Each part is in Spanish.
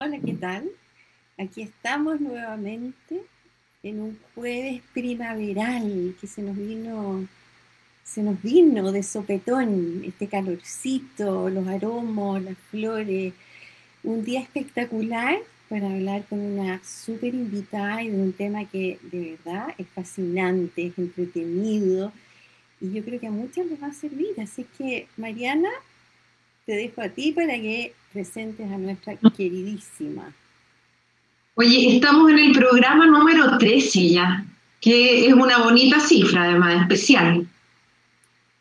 Hola, ¿qué tal? Aquí estamos nuevamente en un jueves primaveral que se nos vino, se nos vino de sopetón, este calorcito, los aromos, las flores, un día espectacular para hablar con una súper invitada y de un tema que de verdad es fascinante, es entretenido y yo creo que a muchas les va a servir. Así que, Mariana, te dejo a ti para que presentes a nuestra queridísima. Oye, estamos en el programa número 13 ya, que es una bonita cifra, además, especial.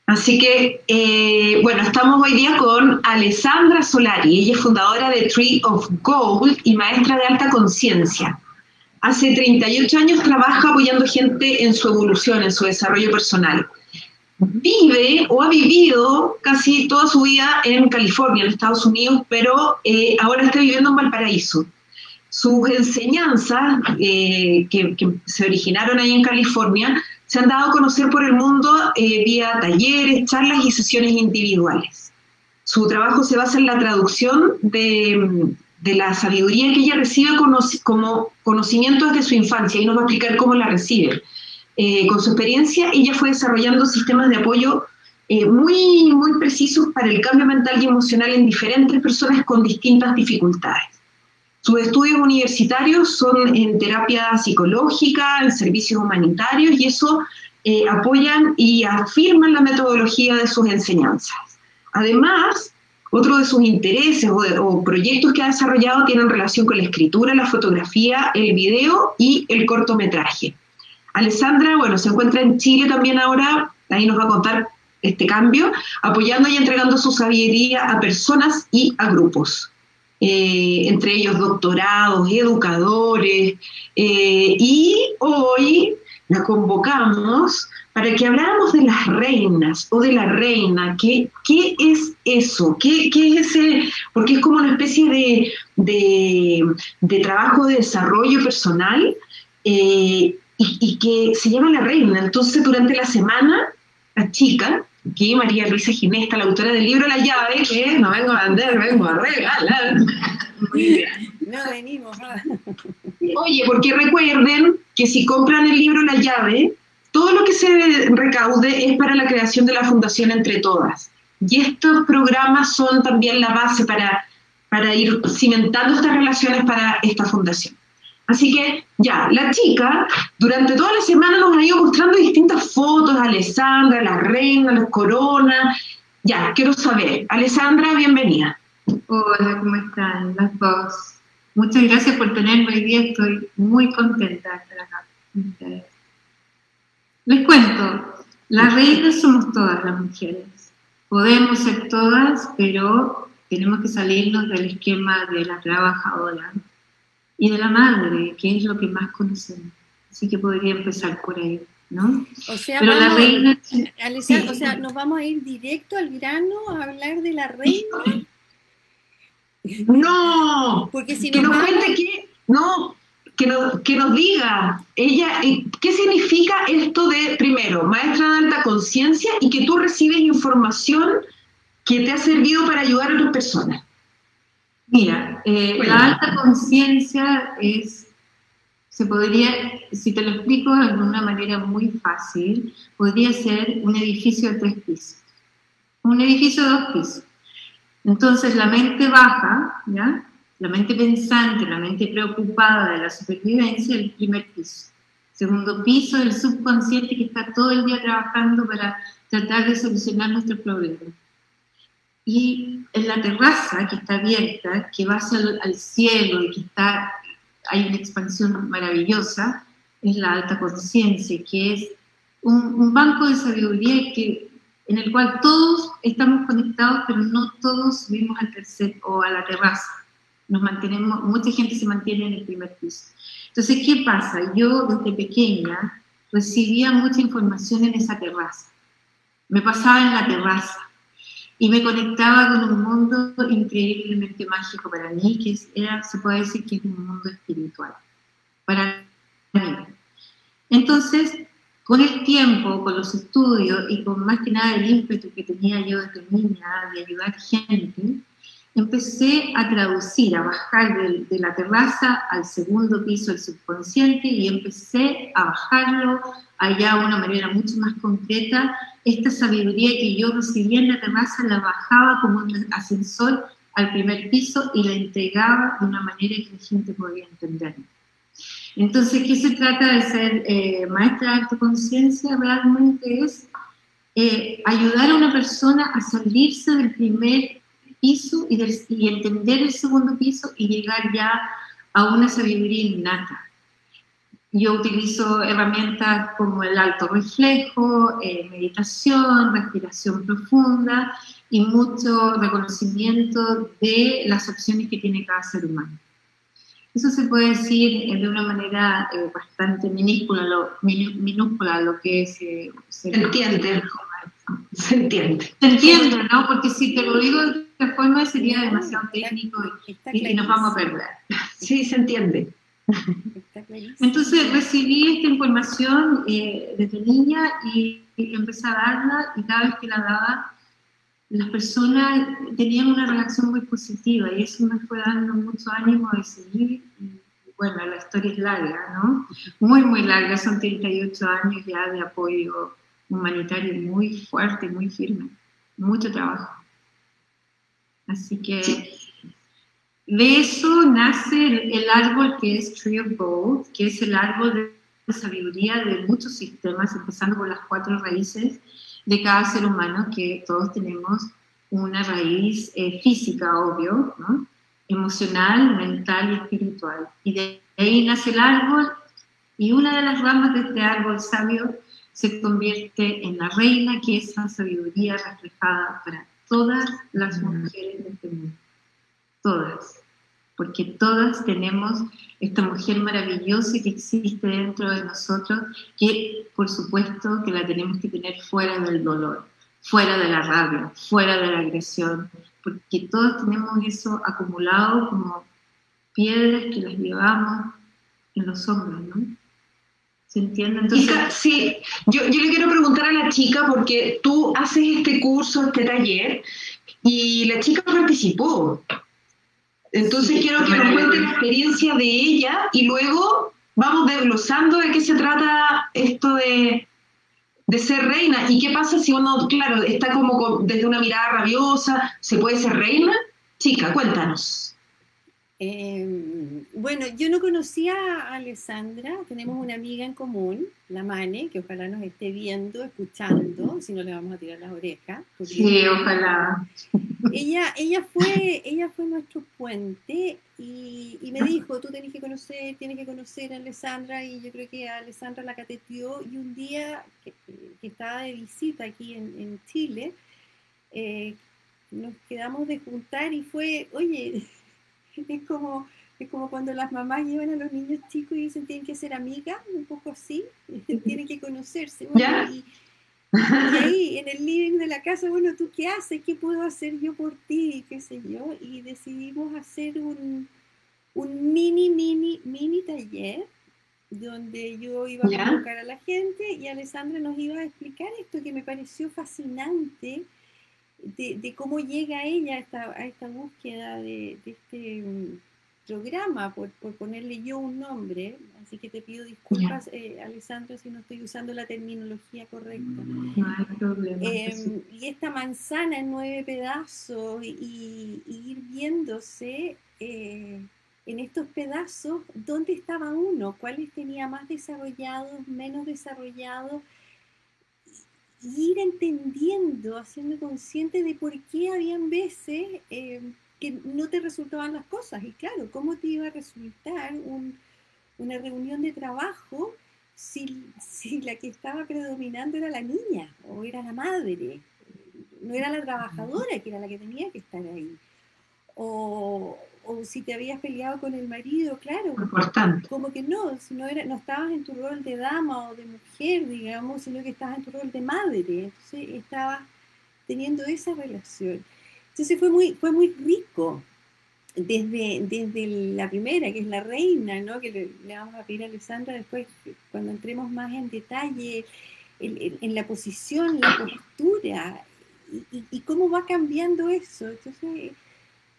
Así que, eh, bueno, estamos hoy día con Alessandra Solari. Ella es fundadora de Tree of Gold y maestra de alta conciencia. Hace 38 años trabaja apoyando gente en su evolución, en su desarrollo personal vive o ha vivido casi toda su vida en California, en Estados Unidos, pero eh, ahora está viviendo en Valparaíso. Sus enseñanzas, eh, que, se originaron ahí en California, se han dado a conocer por el mundo eh, vía talleres, charlas y sesiones individuales. Su trabajo se basa en la traducción de, de la sabiduría que ella recibe como conocimiento desde su infancia y nos va a explicar cómo la recibe eh, con su experiencia, ella fue desarrollando sistemas de apoyo eh, muy, muy precisos para el cambio mental y emocional en diferentes personas con distintas dificultades. Sus estudios universitarios son en terapia psicológica, en servicios humanitarios, y eso eh, apoyan y afirman la metodología de sus enseñanzas. Además, otro de sus intereses o, o, proyectos que ha desarrollado tienen relación con la escritura, la fotografía, el video y el cortometraje. Alessandra, bueno, se encuentra en Chile también ahora, ahí nos va a contar este cambio, apoyando y entregando su sabiduría a personas y a grupos. Eh, entre ellos doctorados, educadores, eh, y hoy la convocamos para que habláramos de las reinas o de la reina. ¿Qué, qué es eso? ¿Qué, ¿Qué, es ese? Porque es como una especie de, de, de trabajo de desarrollo personal eh, y, que se llama La Reina. Entonces, durante la semana, la chica, que María Luisa Ginesta, la autora del libro La Llave, que no vengo a vender, vengo a regalar. Muy bien. No venimos. Oye, porque recuerden que si compran el libro La Llave, todo lo que se recaude es para la creación de la Fundación Entre Todas. Y estos programas son también la base para, para ir cimentando estas relaciones para esta fundación. Así que ya, la chica durante toda la semana nos ha ido mostrando distintas fotos, Alessandra, la reina, las coronas. Ya, quiero saber. Alessandra, bienvenida. Hola, ¿cómo están las dos? Muchas gracias por tenerme hoy día, estoy muy contenta de estar acá Les cuento, las reinas somos todas las mujeres. Podemos ser todas, pero tenemos que salirnos del esquema de la trabajadora y de la madre, que es lo que más conocemos. Así que podría empezar por ahí, ¿no? O sea, Pero la reina... o sea, nos vamos a ir directo al grano a hablar de la reina. No, porque si que nos cuente que, no, que nos, que nos diga ella eh, qué significa esto de, primero, maestra de alta conciencia y que tú recibes información que te ha servido para ayudar a otras personas. Mira, eh, la alta conciencia es, se podría, si te lo explico de una manera muy fácil, podría ser un edificio de tres pisos, un edificio de dos pisos. Entonces la mente baja, ¿ya? la mente pensante, la mente preocupada de la supervivencia, el primer piso. Segundo piso, el subconsciente que está todo el día trabajando para tratar de solucionar nuestros problemas. Y en la terraza que está abierta, que va hacia al cielo y que está, hay una expansión maravillosa, es la alta conciencia, que es un, banco de sabiduría que, en el cual todos estamos conectados, pero no todos subimos al tercer o a la terraza. Nos mantenemos, mucha gente se mantiene en el primer piso. Entonces, ¿qué pasa? Yo desde pequeña recibía mucha información en esa terraza. Me pasaba en la terraza y me conectaba con un mundo increíblemente mágico para mí, que era, se puede decir que es un mundo espiritual, para mí. Entonces, con el tiempo, con los estudios y con más que nada el ímpetu que tenía yo desde niña de ayudar gente, empecé a traducir, a bajar de, la terraza al segundo piso del subconsciente y empecé a bajarlo allá de una manera mucho más concreta. Esta sabiduría que yo recibía en la terraza la bajaba como un ascensor al primer piso y la entregaba de una manera que la gente podía entender. Entonces, ¿qué se trata de ser eh, maestra de autoconciencia? Realmente es eh, ayudar a una persona a salirse del primer piso y, y, entender el segundo piso y llegar ya a una sabiduría innata. Yo utilizo herramientas como el alto reflejo, eh, meditación, respiración profunda y mucho reconocimiento de las opciones que tiene cada ser humano. Eso se puede decir de una manera eh, bastante minúscula lo, minúscula lo que es... Eh, se entiende. Se entiende. Se entiende, ¿no? Porque si te lo digo de esta forma sería demasiado técnico y, nos vamos a perder. Sí, se entiende. Entonces recibí esta información eh, desde niña y, y empecé a darla y cada vez que la daba las personas tenían una reacción muy positiva y eso me fue dando mucho ánimo de seguir. Y, bueno, la historia es larga, ¿no? Muy, muy larga, son 38 años ya de apoyo humanitario muy fuerte, muy firme, mucho trabajo. Así que de eso nace el, árbol que es Tree of Gold, que es el árbol de sabiduría de muchos sistemas, empezando por las cuatro raíces de cada ser humano, que todos tenemos una raíz eh, física, obvio, ¿no? emocional, mental y espiritual. Y de ahí nace el árbol y una de las ramas de este árbol sabio se convierte en la reina, que es la sabiduría reflejada para todas las mujeres de este mundo. Todas. Porque todas tenemos esta mujer maravillosa que existe dentro de nosotros, que por supuesto que la tenemos que tener fuera del dolor, fuera de la rabia, fuera de la agresión, porque todos tenemos eso acumulado como piedras que las llevamos en los hombros, ¿no? ¿Se entiende? Entonces... sí, yo, yo le quiero preguntar a la chica, porque tú haces este curso, este taller, y la chica participó. Entonces quiero que nos cuente la experiencia de ella y luego vamos desglosando de qué se trata esto de, de ser reina. ¿Y qué pasa si uno, claro, está como desde una mirada rabiosa, ¿se puede ser reina? Chica, cuéntanos. Em, bueno, yo no conocía a Alessandra, tenemos una amiga en común, la Mane, que ojalá nos esté viendo, escuchando, si no le vamos a tirar las orejas. Sí, ojalá. Ella, ella, fue, ella fue nuestro puente y, me dijo, tú tienes que conocer, tienes que conocer a Alessandra y yo creo que a Alessandra la cateteó y un día que, estaba de visita aquí en, Chile, eh, nos quedamos de juntar y fue, oye, es como, es como cuando las mamás llevan a los niños chicos y dicen tienen que ser amigas, un poco así, tienen que conocerse. y, ahí en el living de la casa, bueno, ¿tú qué haces? ¿Qué puedo hacer yo por ti? ¿Qué sé yo? Y decidimos hacer un, un mini, mini, mini taller donde yo iba a convocar a la gente y Alessandra nos iba a explicar esto que me pareció fascinante de, cómo llega ella a esta, a esta búsqueda de, este mm, programa, por, ponerle yo un nombre, así que te pido disculpas, eh, Alessandro, si no estoy usando la terminología correcta. No hay problema. Em, y esta manzana en nueve pedazos y, ir viéndose eh, en estos pedazos dónde estaba uno, cuáles tenía más desarrollados, menos desarrollados ir entendiendo, haciendo consciente de por qué habían veces eh, que no te resultaban las cosas. Y claro, ¿cómo te iba a resultar una reunión de trabajo si, si, la que estaba predominando era la niña o era la madre? No era la trabajadora que era la que tenía que estar ahí. O, o si te habías peleado con el marido, claro, como que no, si no, era, no estabas en tu rol de dama o de mujer, digamos, sino que estabas en tu rol de madre, entonces estabas teniendo esa relación. Entonces fue muy, fue muy rico, desde, desde la primera, que es la reina, ¿no? que le, vamos a pedir a Alessandra después, cuando entremos más en detalle, en, la posición, la postura, y, y, cómo va cambiando eso. Entonces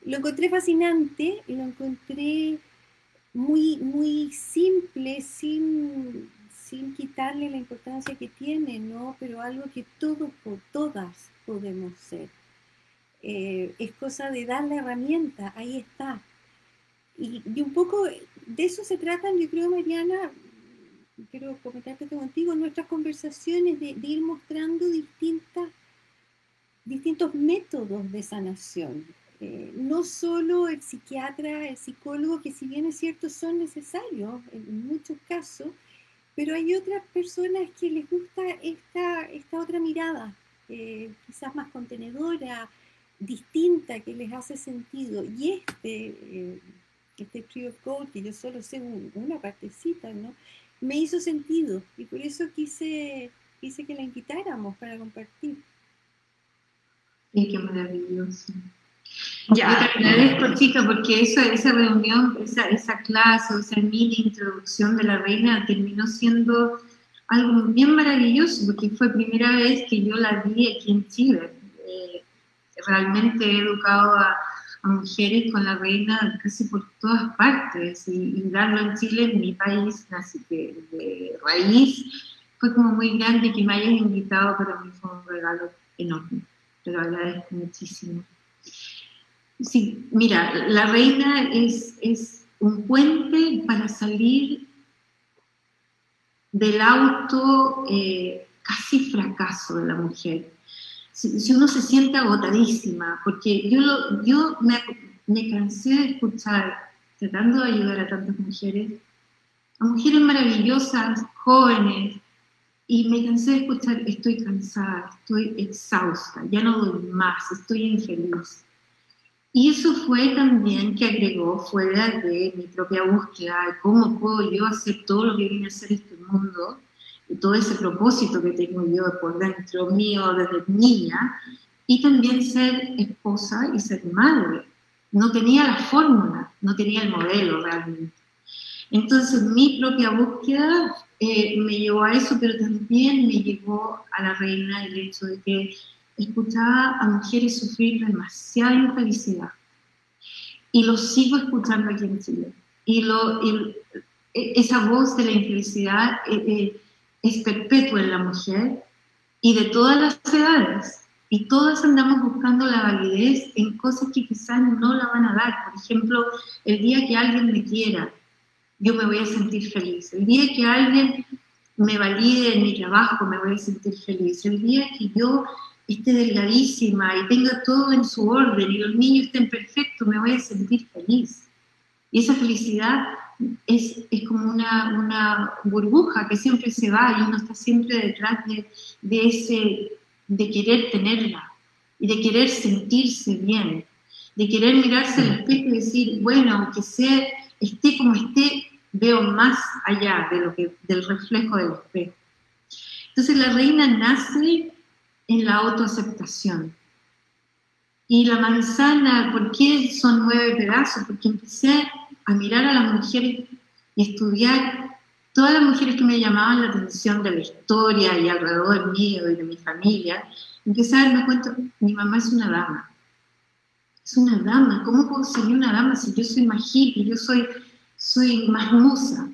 lo encontré fascinante, lo encontré muy, muy simple, sin, sin quitarle la importancia que tiene, ¿no? Pero algo que todos, todas podemos ser. Eh, es cosa de dar la herramienta, ahí está. Y, un poco de eso se tratan, yo creo, Mariana, quiero comentarte contigo, nuestras conversaciones de, ir mostrando distintas, distintos métodos de sanación. Eh, no solo el psiquiatra, el psicólogo, que si bien es cierto son necesarios en muchos casos, pero hay otras personas que les gusta esta, esta otra mirada, eh, quizás más contenedora, distinta, que les hace sentido. Y este, eh, este of Gold, que yo solo sé una partecita, ¿no? me hizo sentido y por eso quise, quise que la invitáramos para compartir. Qué maravilloso. Ya. te agradezco, chica, porque esa, esa reunión, esa, esa clase, esa mini introducción de la reina terminó siendo algo bien maravilloso, porque fue primera vez que yo la vi aquí en Chile. Eh, realmente he educado a, a, mujeres con la reina casi por todas partes, y, darlo en Chile, en mi país, así que de raíz, fue como muy grande que me hayan invitado, para mí fue un regalo enorme. Te lo agradezco muchísimo. Sí, mira, la reina es, es un puente para salir del auto eh, casi fracaso de la mujer. Si, uno se siente agotadísima, porque yo, yo me, me cansé de escuchar, tratando de ayudar a tantas mujeres, a mujeres maravillosas, jóvenes, y me cansé de escuchar, estoy cansada, estoy exhausta, ya no doy más, estoy infeliz. Y eso fue también que agregó fuera de mi propia búsqueda de cómo puedo yo hacer todo lo que viene a hacer este mundo y todo ese propósito que tengo yo por dentro mío desde niña y también ser esposa y ser madre. No tenía la fórmula, no tenía el modelo realmente. Entonces mi propia búsqueda eh, me llevó a eso, pero también me llevó a la reina el hecho de que escuchaba a mujeres sufrir demasiada infelicidad. Y lo sigo escuchando aquí en Chile. Y, lo, e, esa voz de la infelicidad eh, eh, es perpetua en la mujer y de todas las edades. Y todas andamos buscando la validez en cosas que quizás no la van a dar. Por ejemplo, el día que alguien me quiera, yo me voy a sentir feliz. El día que alguien me valide en mi trabajo, me voy a sentir feliz. El día que yo esté delgadísima y tenga todo en su orden y los niños estén perfectos, me voy a sentir feliz. Y esa felicidad es, es como una, una, burbuja que siempre se va y uno está siempre detrás de, de, ese, de querer tenerla y de querer sentirse bien, de querer mirarse al espejo y decir, bueno, aunque sea, esté como esté, veo más allá de lo que, del reflejo del espejo. Entonces la reina nace en la autoaceptación. Y la manzana, ¿por qué son nueve pedazos? Porque empecé a mirar a las mujeres y estudiar todas las mujeres que me llamaban la atención de la historia y alrededor mío y de mi familia. Empecé a darme cuenta, mi mamá es una dama. Es una dama. ¿Cómo puedo ser una dama si yo soy más hippie, yo soy, soy más musa?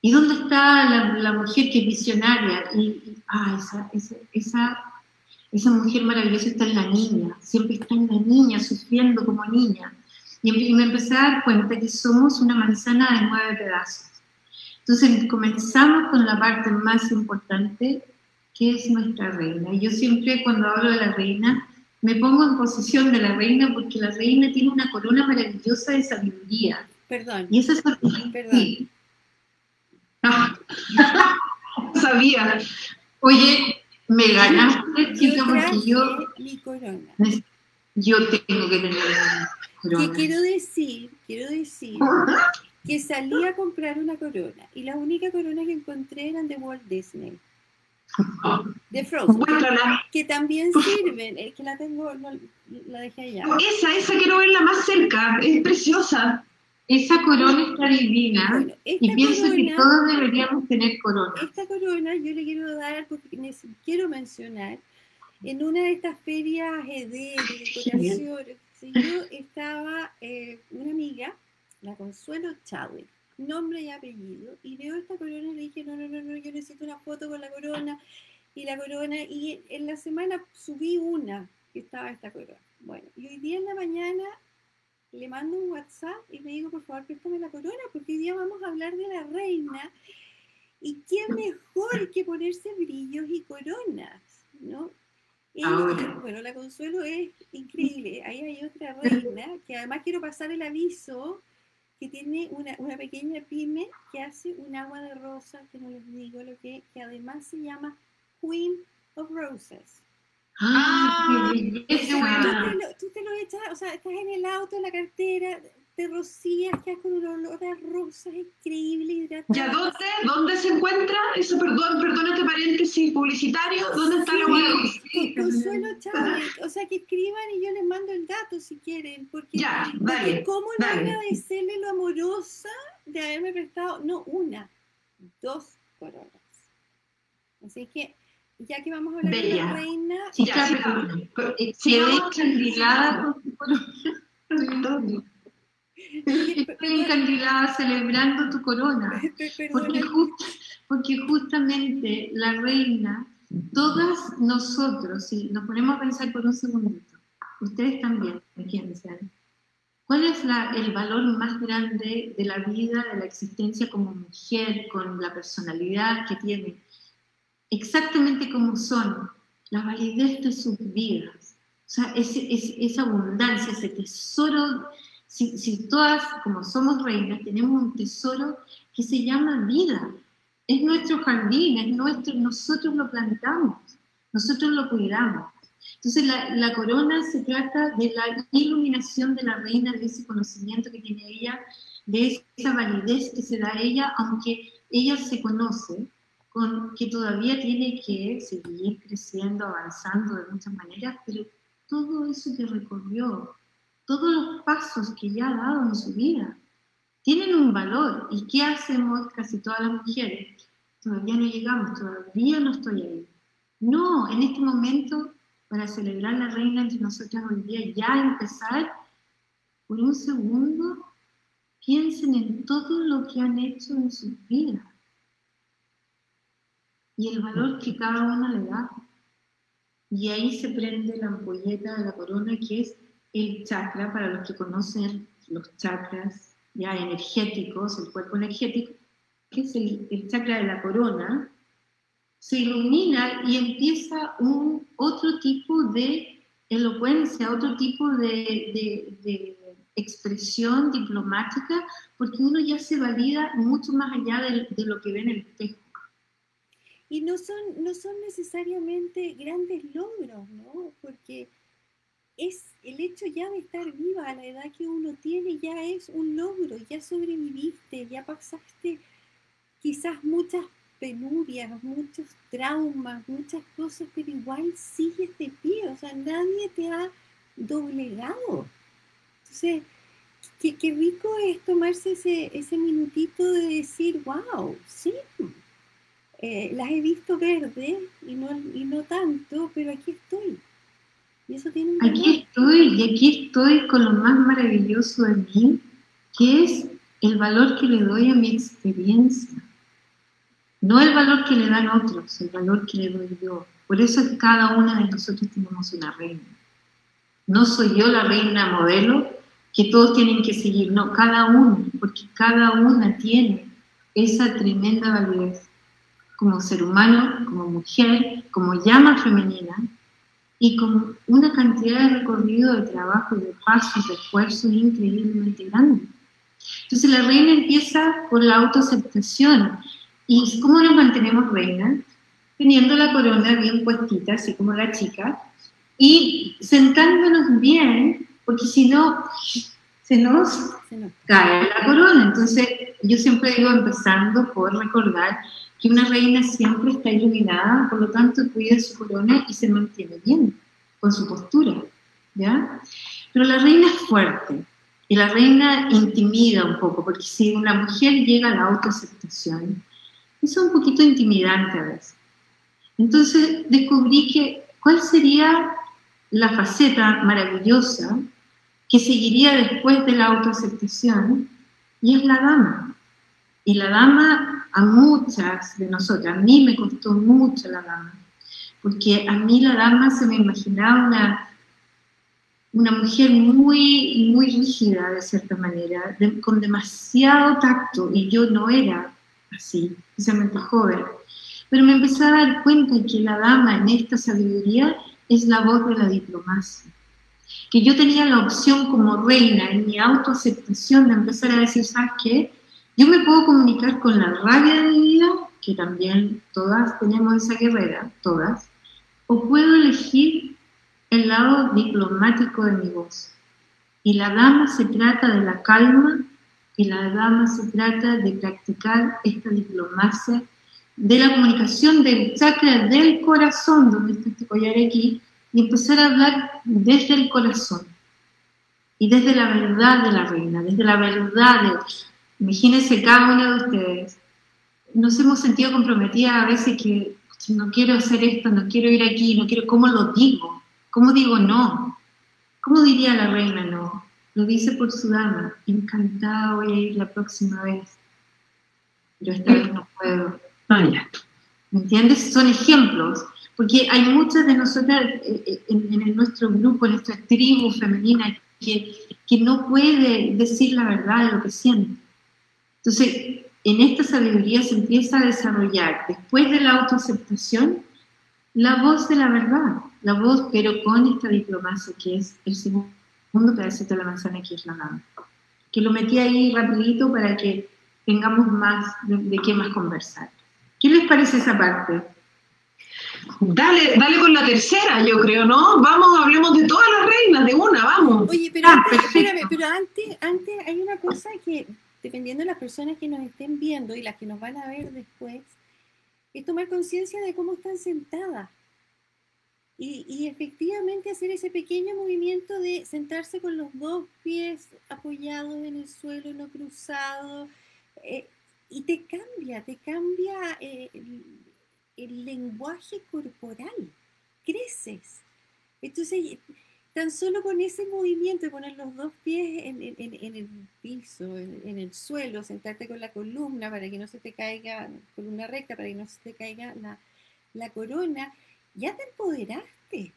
¿Y dónde está la, mujer que es visionaria? Y, ah, esa, esa, esa esa mujer maravillosa está en la niña, siempre está en la niña, sufriendo como niña. Y me empecé a dar cuenta que somos una manzana de nueve pedazos. Entonces comenzamos con la parte más importante, que es nuestra reina. Y yo siempre cuando hablo de la reina, me pongo en posición de la reina porque la reina tiene una corona maravillosa de sabiduría. Perdón. Y esa es Perdón. Ah. sabía. Oye, me ganaste, chica, porque yo. Mi corona. Yo tengo que tener corona. Que quiero decir, quiero decir que salí a comprar una corona y la única corona que encontré eran de Walt Disney. De Frozen. Que también sirven. Es que la tengo, la dejé allá. Esa, esa quiero verla más cerca. Es preciosa. Esa corona está divina y pienso que todos deberíamos tener corona. Esta corona yo le quiero dar, porque quiero mencionar, en una de estas ferias de, decoración, yo estaba eh, una amiga, la Consuelo Chávez, nombre y apellido, y veo esta corona y le dije, no, no, no, no, yo necesito una foto con la corona, y la corona, y en la semana subí una que estaba esta corona. Bueno, y hoy día en la mañana le mando un WhatsApp y le digo, por favor, préstame la corona, porque hoy día vamos a hablar de la reina. Y qué mejor que ponerse brillos y coronas, ¿no? bueno, la Consuelo es increíble. Ahí hay otra reina, que además quiero pasar el aviso, que tiene una, una pequeña pyme que hace un agua de rosa, que no les digo lo que, que además se llama Queen of Roses. ¡Ah! ¡Qué belleza! Tú te, lo, echas, o sea, estás en el auto, en la cartera, te rocías, quedas con un olor a rosas increíble, hidratado. ¿Ya dónde, dónde se encuentra? Eso, perdón, perdón este paréntesis publicitario. ¿Dónde está la web? Consuelo Chávez. O sea, que escriban y yo les mando el dato si quieren. Porque, ya, dale, ¿cómo no agradecerle lo amorosa de haberme prestado, no una, dos coronas? Así que ya que vamos a hablar de la reina. Sí, ya, sí, quedé encandilada Estoy encandilada celebrando tu corona. Porque, porque justamente la reina, todas nosotros, si nos ponemos a pensar por un segundito, ustedes también, piensan, ¿cuál es la, el valor más grande de la vida, de la existencia como mujer, con la personalidad que tiene? Exactamente como son, la validez de sus vidas. O sea, esa abundancia, ese tesoro, si, todas, como somos reinas, tenemos un tesoro que se llama vida. Es nuestro jardín, es nuestro, nosotros lo plantamos, nosotros lo cuidamos. Entonces la, la, corona se trata de la iluminación de la reina, de ese conocimiento que tiene ella, de esa validez que se da a ella, aunque ella se conoce, con, que todavía tiene que seguir creciendo, avanzando de muchas maneras, pero todo eso que recorrió, todos los pasos que ya ha dado en su vida, tienen un valor. ¿Y qué hacemos casi todas las mujeres? Todavía no llegamos, todavía no estoy ahí. No, en este momento, para celebrar la reina entre nosotras hoy día, ya empezar, por un segundo, piensen en todo lo que han hecho en sus vidas y el valor que cada una le da. Y ahí se prende la ampolleta de la corona, que es el chakra, para los que conocen los chakras ya energéticos, el cuerpo energético, que es el, chakra de la corona, se ilumina y empieza un otro tipo de elocuencia, otro tipo de, de, expresión diplomática, porque uno ya se valida mucho más allá de, de lo que ve en el espejo. Y no son, no son necesariamente grandes logros, ¿no? Porque es el hecho ya de estar viva a la edad que uno tiene ya es un logro, ya sobreviviste, ya pasaste quizás muchas penurias, muchos traumas, muchas cosas, pero igual sigues de pie, o sea, nadie te ha doblegado. Entonces, qué, qué rico es tomarse ese, ese minutito de decir, wow, sí, eh, las he visto verdes y no, y no tanto, pero aquí estoy. Y eso tiene un Aquí estoy, y aquí estoy con lo más maravilloso de mí, que es el valor que le doy a mi experiencia. No el valor que le dan otros, el valor que le doy yo. Por eso es que cada una de nosotros tenemos una reina. No soy yo la reina modelo que todos tienen que seguir, no, cada uno, porque cada una tiene esa tremenda validez como ser humano, como mujer, como llama femenina y con una cantidad de recorrido de trabajo, de pasos, de esfuerzo increíblemente grande. Entonces la reina empieza por la autoaceptación. ¿Y cómo nos mantenemos reina? Teniendo la corona bien puestita, así como la chica, y sentándonos bien, porque si no, se nos cae la corona. Entonces yo siempre digo, empezando por recordar que una reina siempre está iluminada, por lo tanto cuida su corona y se mantiene bien con su postura, ¿ya? Pero la reina es fuerte y la reina intimida un poco, porque si una mujer llega a la autoaceptación, es un poquito intimidante a veces. Entonces descubrí que ¿cuál sería la faceta maravillosa que seguiría después de la autoaceptación? Y es la dama. Y la dama a muchas de nosotras, a mí me costó mucho la dama, porque a mí la dama se me imaginaba una, una mujer muy, muy rígida de cierta manera, con demasiado tacto, y yo no era así, especialmente joven. Pero me empecé a dar cuenta que la dama en esta sabiduría es la voz de la diplomacia. Que yo tenía la opción como reina en mi autoaceptación de empezar a decir, ¿sabes qué? Yo me puedo comunicar con la rabia de mi vida, que también todas tenemos esa guerrera, todas, o puedo elegir el lado diplomático de mi voz. Y la dama se trata de la calma y la dama se trata de practicar esta diplomacia de la comunicación del chakra del corazón, donde está este collar aquí, y empezar a hablar desde el corazón y desde la verdad de la reina, desde la verdad de Imagínense cada uno de ustedes. Nos hemos sentido comprometidas a veces que no quiero hacer esto, no quiero ir aquí, no quiero, ¿cómo lo digo? ¿Cómo digo no? ¿Cómo diría la reina no? Lo dice por su dama. Encantada voy a ir la próxima vez. Pero esta vez no puedo. Ah, ¿Me entiendes? Son ejemplos. Porque hay muchas de nosotras eh, eh, en, nuestro grupo, en nuestra tribu femenina, que, que no puede decir la verdad de lo que siente. Entonces, en esta sabiduría se empieza a desarrollar, después de la autoaceptación, la voz de la verdad, la voz, pero con esta diplomacia que es el segundo pedacito de la manzana, que es la gama. Que lo metí ahí rapidito para que tengamos más de, qué más conversar. ¿Qué les parece esa parte? Dale, dale con la tercera, yo creo, ¿no? Vamos, hablemos de todas las reinas, de una, vamos. Oye, pero, ah, espérame, pero antes, antes hay una cosa que dependiendo de las personas que nos estén viendo y las que nos van a ver después, es tomar conciencia de cómo están sentadas. Y, efectivamente hacer ese pequeño movimiento de sentarse con los dos pies apoyados en el suelo, no cruzados. Eh, y te cambia, te cambia eh, el lenguaje corporal. Creces. Entonces, tan solo con ese movimiento de poner los dos pies en, el piso, en, el suelo, sentarte con la columna para que no se te caiga, columna recta, para que no se te caiga la, corona, ya te empoderaste.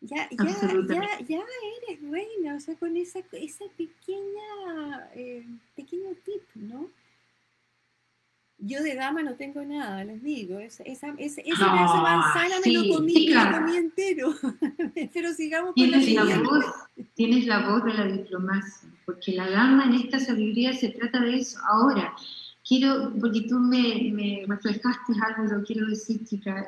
Ya, ya, ya, eres reina, o sea, con esa, esa pequeña, eh, pequeño tip, ¿no? Yo de dama no tengo nada, les digo. esa, esa, ese pedazo de manzana me lo comí, lo comí entero. Pero sigamos con tienes la, voz, Tienes la voz de la diplomacia, porque la dama en esta sabiduría se trata de eso. Ahora, quiero, porque tú me, me reflejaste algo, lo quiero decir, chica.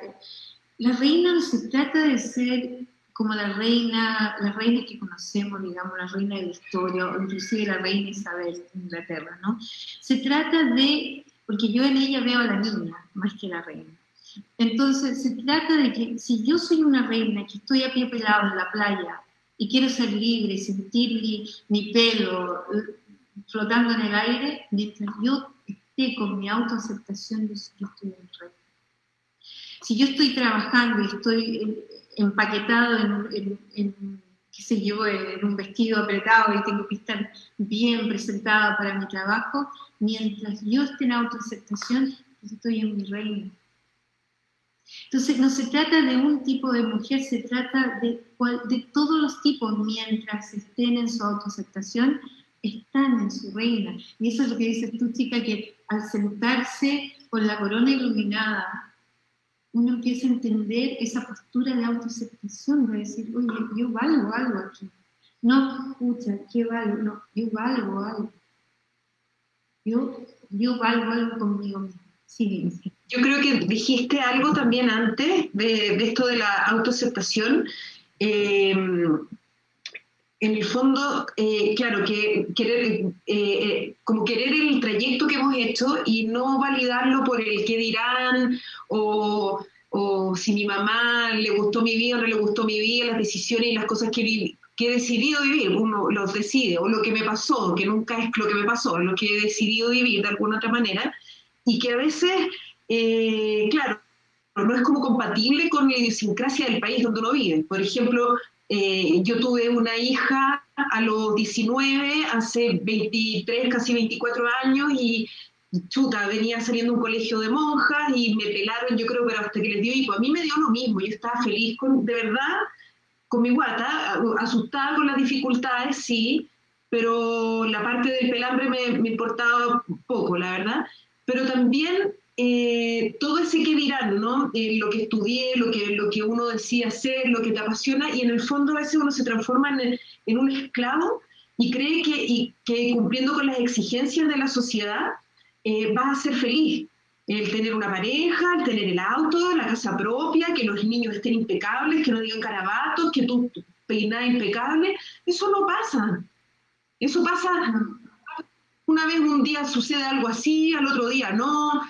La reina no se trata de ser como la reina, la reina que conocemos, digamos, la reina de Victoria, o inclusive la reina Isabel de Inglaterra, ¿no? Se trata de porque yo en ella veo a la niña más que la reina. Entonces, se trata de que si yo soy una reina que estoy a pie pelado en la playa y quiero ser libre, sentir mi, pelo eh, flotando en el aire, mientras yo esté con mi autoaceptación, yo, estoy en reina. Si yo estoy trabajando y estoy empaquetado en, en qué sé yo, en un vestido apretado y tengo que estar bien presentada para mi trabajo, mientras yo esté en autoaceptación, estoy en mi reino. Entonces, no se trata de un tipo de mujer, se trata de, de todos los tipos, mientras estén en su autoaceptación, están en su reina. Y eso es lo que dices tú, chica, que al sentarse con la corona iluminada, uno empieza a entender esa postura de autoaceptación, de decir, oye, yo valgo algo aquí. No, escucha, ¿qué valgo? No, yo valgo algo. Yo, yo valgo algo conmigo mismo. Sí, Yo creo que dijiste algo también antes de, esto de la autoaceptación. Eh, en el fondo, eh, claro, que querer, eh, como querer el trayecto que hemos hecho y no validarlo por el que dirán o, si mi mamá le gustó mi vida o no le gustó mi vida, las decisiones y las cosas que, que he decidido vivir, uno los decide, o lo que me pasó, que nunca es lo que me pasó, lo que he decidido vivir de alguna otra manera, y que a veces, eh, claro, no es como compatible con la idiosincrasia del país donde uno vive. Por ejemplo, eh, yo tuve una hija a los 19, hace 23, casi 24 años, y chuta, venía saliendo un colegio de monjas y me pelaron, yo creo, pero hasta que les dio hipo. A mí me dio lo mismo, yo estaba feliz, con, de verdad, con mi guata, asustada con las dificultades, sí, pero la parte del pelambre me, me importaba poco, la verdad. Pero también eh, todo ese que dirán, ¿no? Eh, lo que estudié, lo que, lo que uno decía hacer, lo que te apasiona, y en el fondo a veces uno se transforma en, en un esclavo y cree que, y, que cumpliendo con las exigencias de la sociedad eh, vas a ser feliz. El tener una pareja, el tener el auto, la casa propia, que los niños estén impecables, que no digan carabatos, que tú peinas impecable, eso no pasa. Eso pasa una vez un día sucede algo así, al otro día no,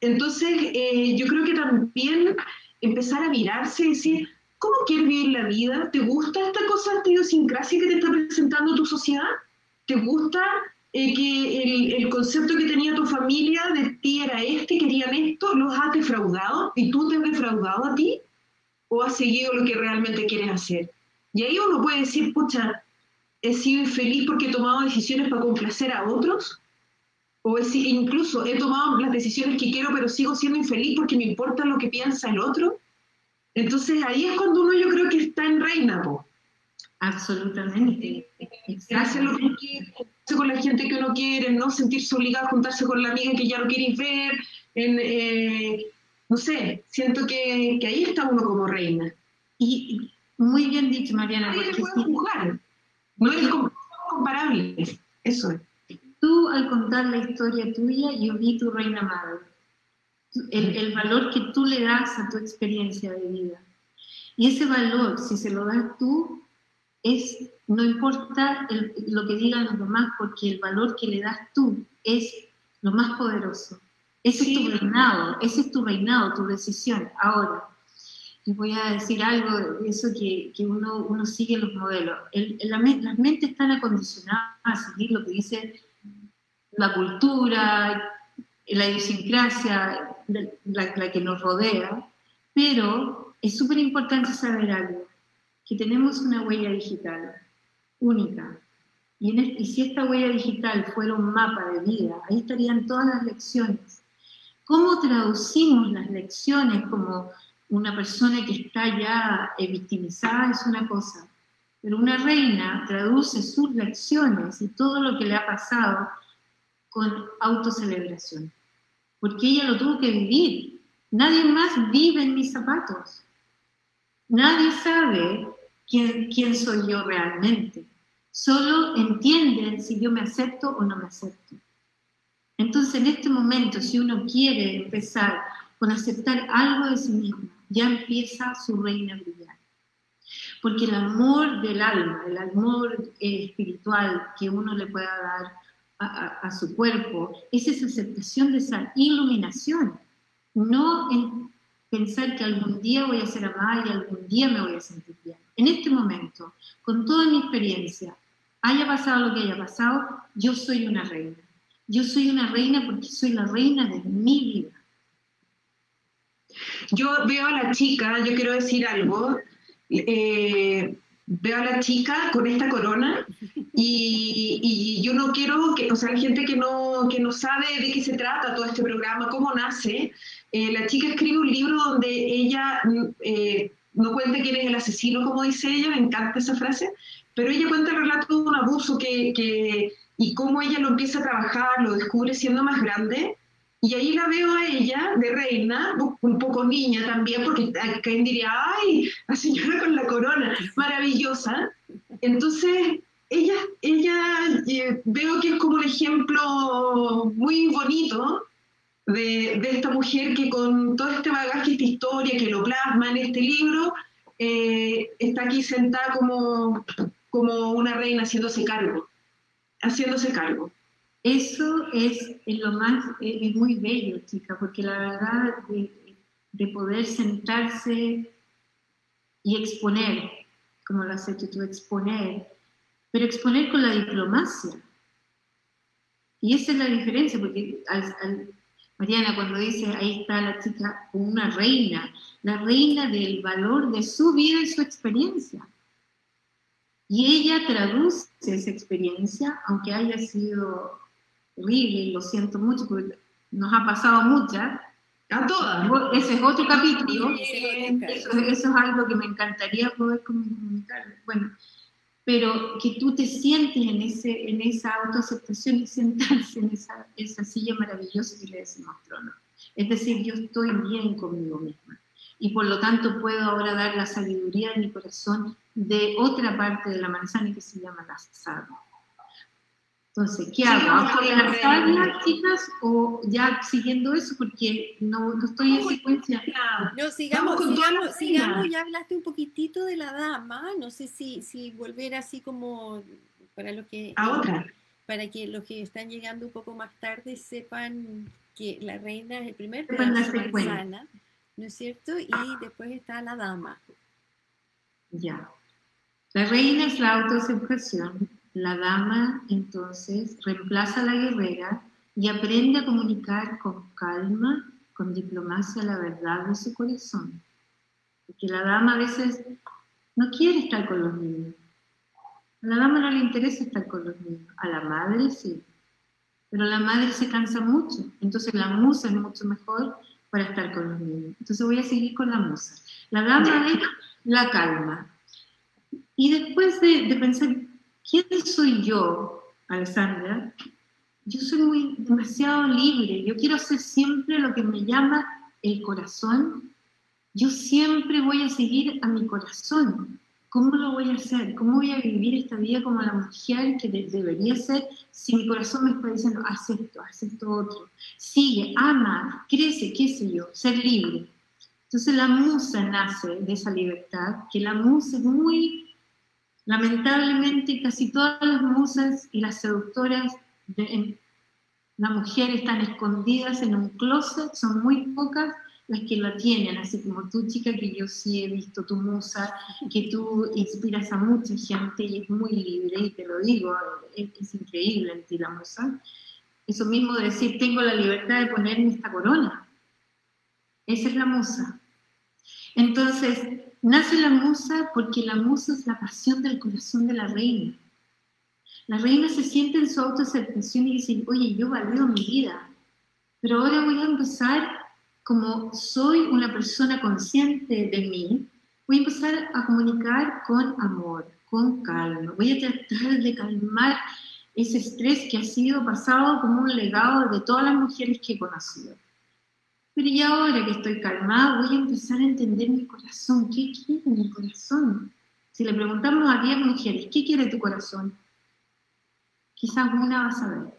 entonces, eh, yo creo que también empezar a mirarse y decir, ¿cómo quieres vivir la vida? ¿Te gusta esta cosa, esta idiosincrasia que te está presentando tu sociedad? ¿Te gusta eh, que el, concepto que tenía tu familia de ti era este, querían esto? ¿Los has defraudado? ¿Y tú te has defraudado a ti? ¿O has seguido lo que realmente quieres hacer? Y ahí uno puede decir, pucha, he sido infeliz porque he tomado decisiones para complacer a otros o es, incluso he tomado las decisiones que quiero, pero sigo siendo infeliz porque me importa lo que piensa el otro. Entonces ahí es cuando uno yo creo que está en reina, po. Absolutamente. Hacer lo que uno quiere, juntarse con la gente que uno quiere, no sentirse obligado a juntarse con la amiga que ya no quieres ver. En, eh, no sé, siento que, que, ahí está uno como reina. Y muy bien dicho, Mariana. Nadie porque puede juzgar. No eres comparable. Eso es. Tú al contar la historia tuya, yo vi tu reina madre, el, valor que tú le das a tu experiencia de vida. Y ese valor, si se lo das tú, es, no importa lo que digan los demás, porque el valor que le das tú es lo más poderoso. Ese es tu reinado, ese es tu reinado, tu decisión. Ahora, les voy a decir algo de eso que, que uno, uno sigue los modelos. El, la, las mentes están acondicionadas a seguir lo que dice la cultura, la idiosincrasia, la, que nos rodea, pero es súper importante saber algo, que tenemos una huella digital única. Y, y si esta huella digital fuera un mapa de vida, ahí estarían todas las lecciones. ¿Cómo traducimos las lecciones como una persona que está ya eh, victimizada es una cosa, pero una reina traduce sus lecciones y todo lo que le ha pasado con autocelebración, porque ella lo tuvo que vivir. Nadie más vive en mis zapatos. Nadie sabe quién, soy yo realmente. Solo entienden si yo me acepto o no me acepto. Entonces, en este momento, si uno quiere empezar con aceptar algo de sí mismo, ya empieza su reina brillar. Porque el amor del alma, el amor eh, espiritual que uno le pueda dar a, su cuerpo, es esa aceptación de esa iluminación, no en pensar que algún día voy a ser amada y algún día me voy a sentir bien. En este momento, con toda mi experiencia, haya pasado lo que haya pasado, yo soy una reina. Yo soy una reina porque soy la reina de mi vida. Yo veo a la chica, yo quiero decir algo, eh, veo a la chica con esta corona y, yo no quiero que, o sea, la gente que no, que no sabe de qué se trata todo este programa, cómo nace, eh, la chica escribe un libro donde ella eh, no cuenta quién es el asesino, como dice ella, me encanta esa frase, pero ella cuenta el relato de un abuso que, que, y cómo ella lo empieza a trabajar, lo descubre siendo más grande y ahí la veo a ella de reina, un poco niña también, porque quien diría, ay, la señora con la corona, maravillosa. Entonces, ella, ella eh, veo que es como un ejemplo muy bonito de, esta mujer que con todo este bagaje, esta historia que lo plasma en este libro, eh, está aquí sentada como, como una reina haciéndose cargo, haciéndose cargo. Eso es, lo más, es muy bello, chica, porque la verdad de, poder sentarse y exponer, como lo has hecho tú, exponer, pero exponer con la diplomacia. Y esa es la diferencia, porque Mariana, cuando dice, ahí está la chica una reina, la reina del valor de su vida y su experiencia. Y ella traduce esa experiencia, aunque haya sido horrible, y lo siento mucho, porque nos ha pasado muchas. A todas. Ese es otro capítulo. Eso, es algo que me encantaría poder comunicar. Bueno, pero que tú te sientes en, ese, en esa autoaceptación y sentarse en esa, esa silla maravillosa que le decimos trono. Es decir, yo estoy bien conmigo misma y por lo tanto puedo ahora dar la sabiduría de mi corazón de otra parte de la manzana que se llama la sabia. Entonces, ¿qué hago? ¿Hago las chicas, o ya siguiendo eso? Porque no, no estoy en secuencia. No, sigamos, sigamos, sigamos, ya hablaste un poquitito de la dama, no sé si, si volver así como para lo que... A otra. Para que los que están llegando un poco más tarde sepan que la reina es el primer pedazo de manzana, ¿no es cierto? Y después está la dama. Ya. La reina es la autoaceptación, la dama entonces reemplaza a la guerrera y aprende a comunicar con calma, con diplomacia la verdad de su corazón. Porque la dama a veces no quiere estar con los niños. A la dama no le interesa estar con los niños. A la madre sí. Pero la madre se cansa mucho. Entonces la musa es mucho mejor para estar con los niños. Entonces voy a seguir con la musa. La dama es la calma, y después de, pensar, ¿quién soy yo, Alessandra? Yo soy muy demasiado libre, yo quiero hacer siempre lo que me llama el corazón. Yo siempre voy a seguir a mi corazón. ¿Cómo lo voy a hacer? ¿Cómo voy a vivir esta vida como la mujer que debería ser si mi corazón me está diciendo, haz esto, haz esto otro? Sigue, ama, crece, qué sé yo, ser libre. Entonces la musa nace de esa libertad, que la musa es muy Lamentablemente, casi todas las musas y las seductoras de la mujer están escondidas en un closet, son muy pocas las que la tienen, así como tú, chica, que yo sí he visto tu musa, que tú inspiras a mucha gente y es muy libre, y te lo digo, es, increíble en ti la musa. Eso mismo de decir, tengo la libertad de ponerme esta corona. Esa es la musa. Entonces, Nace la musa porque la musa es la pasión del corazón de la reina. La reina se siente en su autoaceptación y dice, oye, yo valoro mi vida, pero ahora voy a empezar, como soy una persona consciente de mí, voy a empezar a comunicar con amor, con calma. Voy a tratar de calmar ese estrés que ha sido pasado como un legado de todas las mujeres que he conocido. Pero y ahora que estoy calmada, voy a empezar a entender mi corazón. ¿Qué quiere mi corazón? Si le preguntamos a 10 mujeres, ¿qué quiere tu corazón? Quizás una va a saber.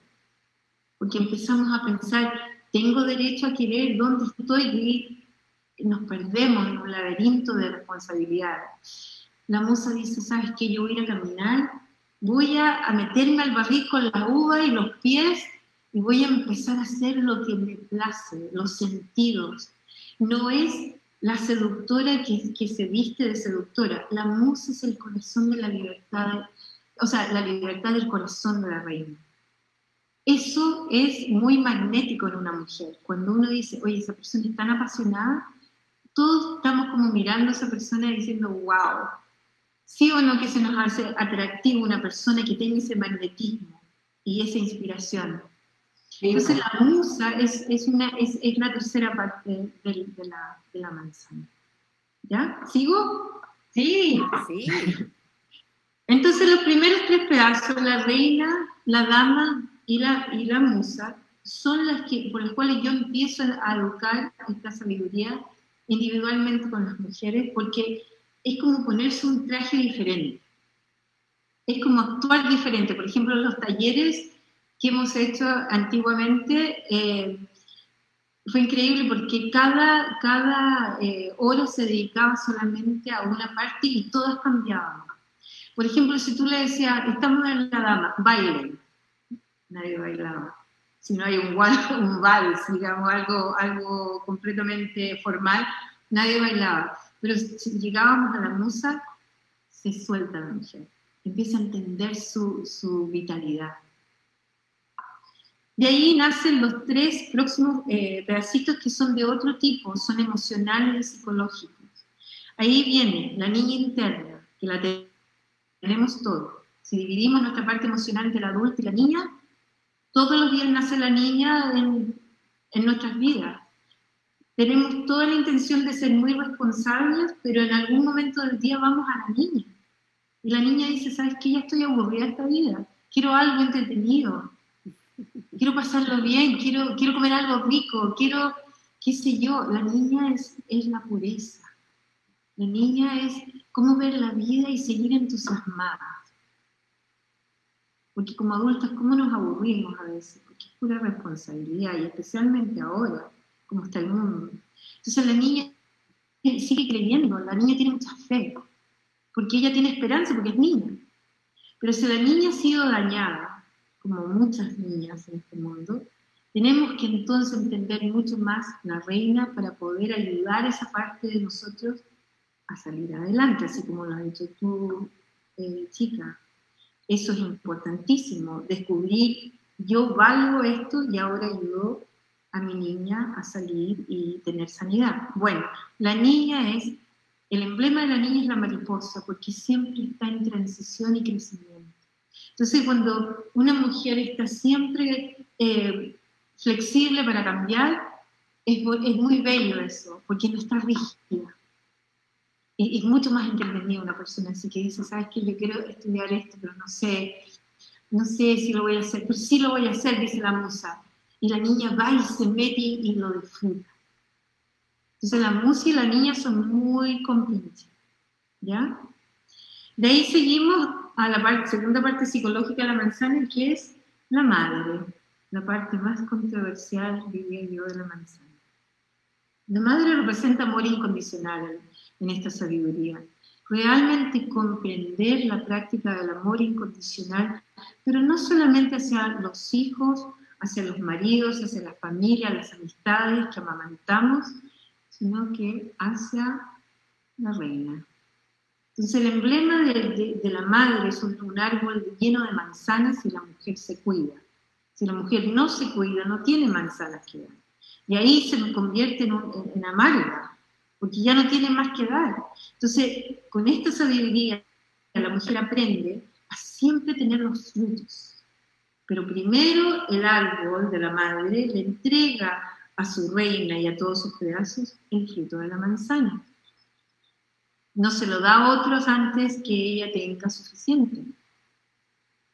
Porque empezamos a pensar, tengo derecho a querer dónde estoy y nos perdemos en un laberinto de responsabilidades. La musa dice, ¿sabes qué? Yo voy a ir a caminar, voy a meterme al barril con la uva y los pies y voy a empezar a hacer lo que me place, los sentidos. No es la seductora que, que, se viste de seductora, la musa es el corazón de la libertad, o sea, la libertad del corazón de la reina. Eso es muy magnético en una mujer. Cuando uno dice, oye, esa persona es tan apasionada, todos estamos como mirando a esa persona diciendo, wow, sí o no que se nos hace atractivo una persona que tenga ese magnetismo y esa inspiración. Entonces la musa es, es, una, es, es la tercera parte de, de, la, de, la, manzana. ¿Ya? ¿Sigo? Sí, sí. Entonces los primeros tres pedazos, la reina, la dama y la, y la musa, son las que, por las cuales yo empiezo a educar esta sabiduría individualmente con las mujeres, porque es como ponerse un traje diferente. Es como actuar diferente. Por ejemplo, los talleres que hemos hecho antiguamente eh, fue increíble porque cada, cada eh, hora se dedicaba solamente a una parte y todas cambiaban. Por ejemplo, si tú le decías, estamos en la dama, bailen, nadie bailaba. Si no hay un, un vals, digamos, algo, algo completamente formal, nadie bailaba. Pero si llegábamos a la musa, se suelta la mujer, empieza a entender su, su vitalidad De ahí nacen los tres próximos eh, pedacitos que son de otro tipo, son emocionales y psicológicos. Ahí viene la niña interna, que la tenemos todo. Si dividimos nuestra parte emocional entre el adulto y la niña, todos los días nace la niña en, nuestras vidas. Tenemos toda la intención de ser muy responsables, pero en algún momento del día vamos a la niña. Y la niña dice, ¿sabes qué? Ya estoy aburrida esta vida. Quiero algo entretenido quiero pasarlo bien, quiero, quiero comer algo rico, quiero, qué sé yo, la niña es, es la pureza. La niña es cómo ver la vida y seguir entusiasmada. Porque como adultos, ¿cómo nos aburrimos a veces? Porque es pura responsabilidad y especialmente ahora, como está el mundo. Entonces la niña sigue creyendo, la niña tiene mucha fe, porque ella tiene esperanza, porque es niña. Pero si la niña ha sido dañada, como muchas niñas en este mundo, tenemos que entonces entender mucho más la reina para poder ayudar a esa parte de nosotros a salir adelante, así como lo has dicho tú, eh, chica. Eso es importantísimo, descubrir yo valgo esto y ahora ayudo a mi niña a salir y tener sanidad. Bueno, la niña es, el emblema de la niña es la mariposa, porque siempre está en transición y crecimiento. Entonces, cuando una mujer está siempre eh, flexible para cambiar, es, muy bello eso, porque no está rígida. Y es mucho más entretenida una persona así que dice, sabes que yo quiero estudiar esto, pero no sé, no sé si lo voy a hacer, pero sí lo voy a hacer, dice la musa. Y la niña va y se mete y lo disfruta. Entonces la musa y la niña son muy compinches, ¿ya? De ahí seguimos a la segunda parte psicológica de la manzana, que es la madre, la parte más controversial, diría yo, de la manzana. La madre representa amor incondicional en esta sabiduría. Realmente comprender la práctica del amor incondicional, pero no solamente hacia los hijos, hacia los maridos, hacia la familia, las amistades que amamantamos, sino que hacia la reina, entonces el emblema de, la madre es un, árbol lleno de manzanas si la mujer se cuida. Si la mujer no se cuida, no tiene manzanas que dar. Y ahí se convierte en, en, amarga, porque ya no tiene más que dar. Entonces, con esta sabiduría, la mujer aprende a siempre tener los frutos. Pero primero el árbol de la madre le entrega a su reina y a todos sus pedazos el fruto de la manzana no se lo da a otros antes que ella tenga suficiente.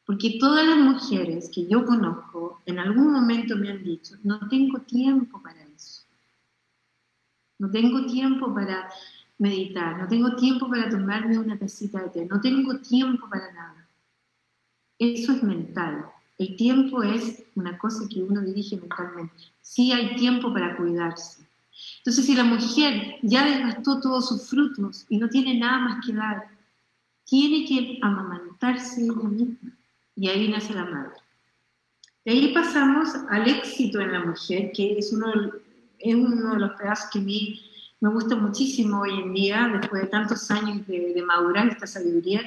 Porque todas las mujeres que yo conozco en algún momento me han dicho, no tengo tiempo para eso. No tengo tiempo para meditar, no tengo tiempo para tomarme una tacita de té, no tengo tiempo para nada. Eso es mental. El tiempo es una cosa que uno dirige mentalmente. Sí hay tiempo para cuidarse, entonces, si la mujer ya desgastó todos sus frutos y no tiene nada más que dar, tiene que amamantarse ella misma. Y ahí nace la madre. De ahí pasamos al éxito en la mujer, que es uno, es uno de los pedazos que a mí me gusta muchísimo hoy en día, después de tantos años de, madurar esta sabiduría,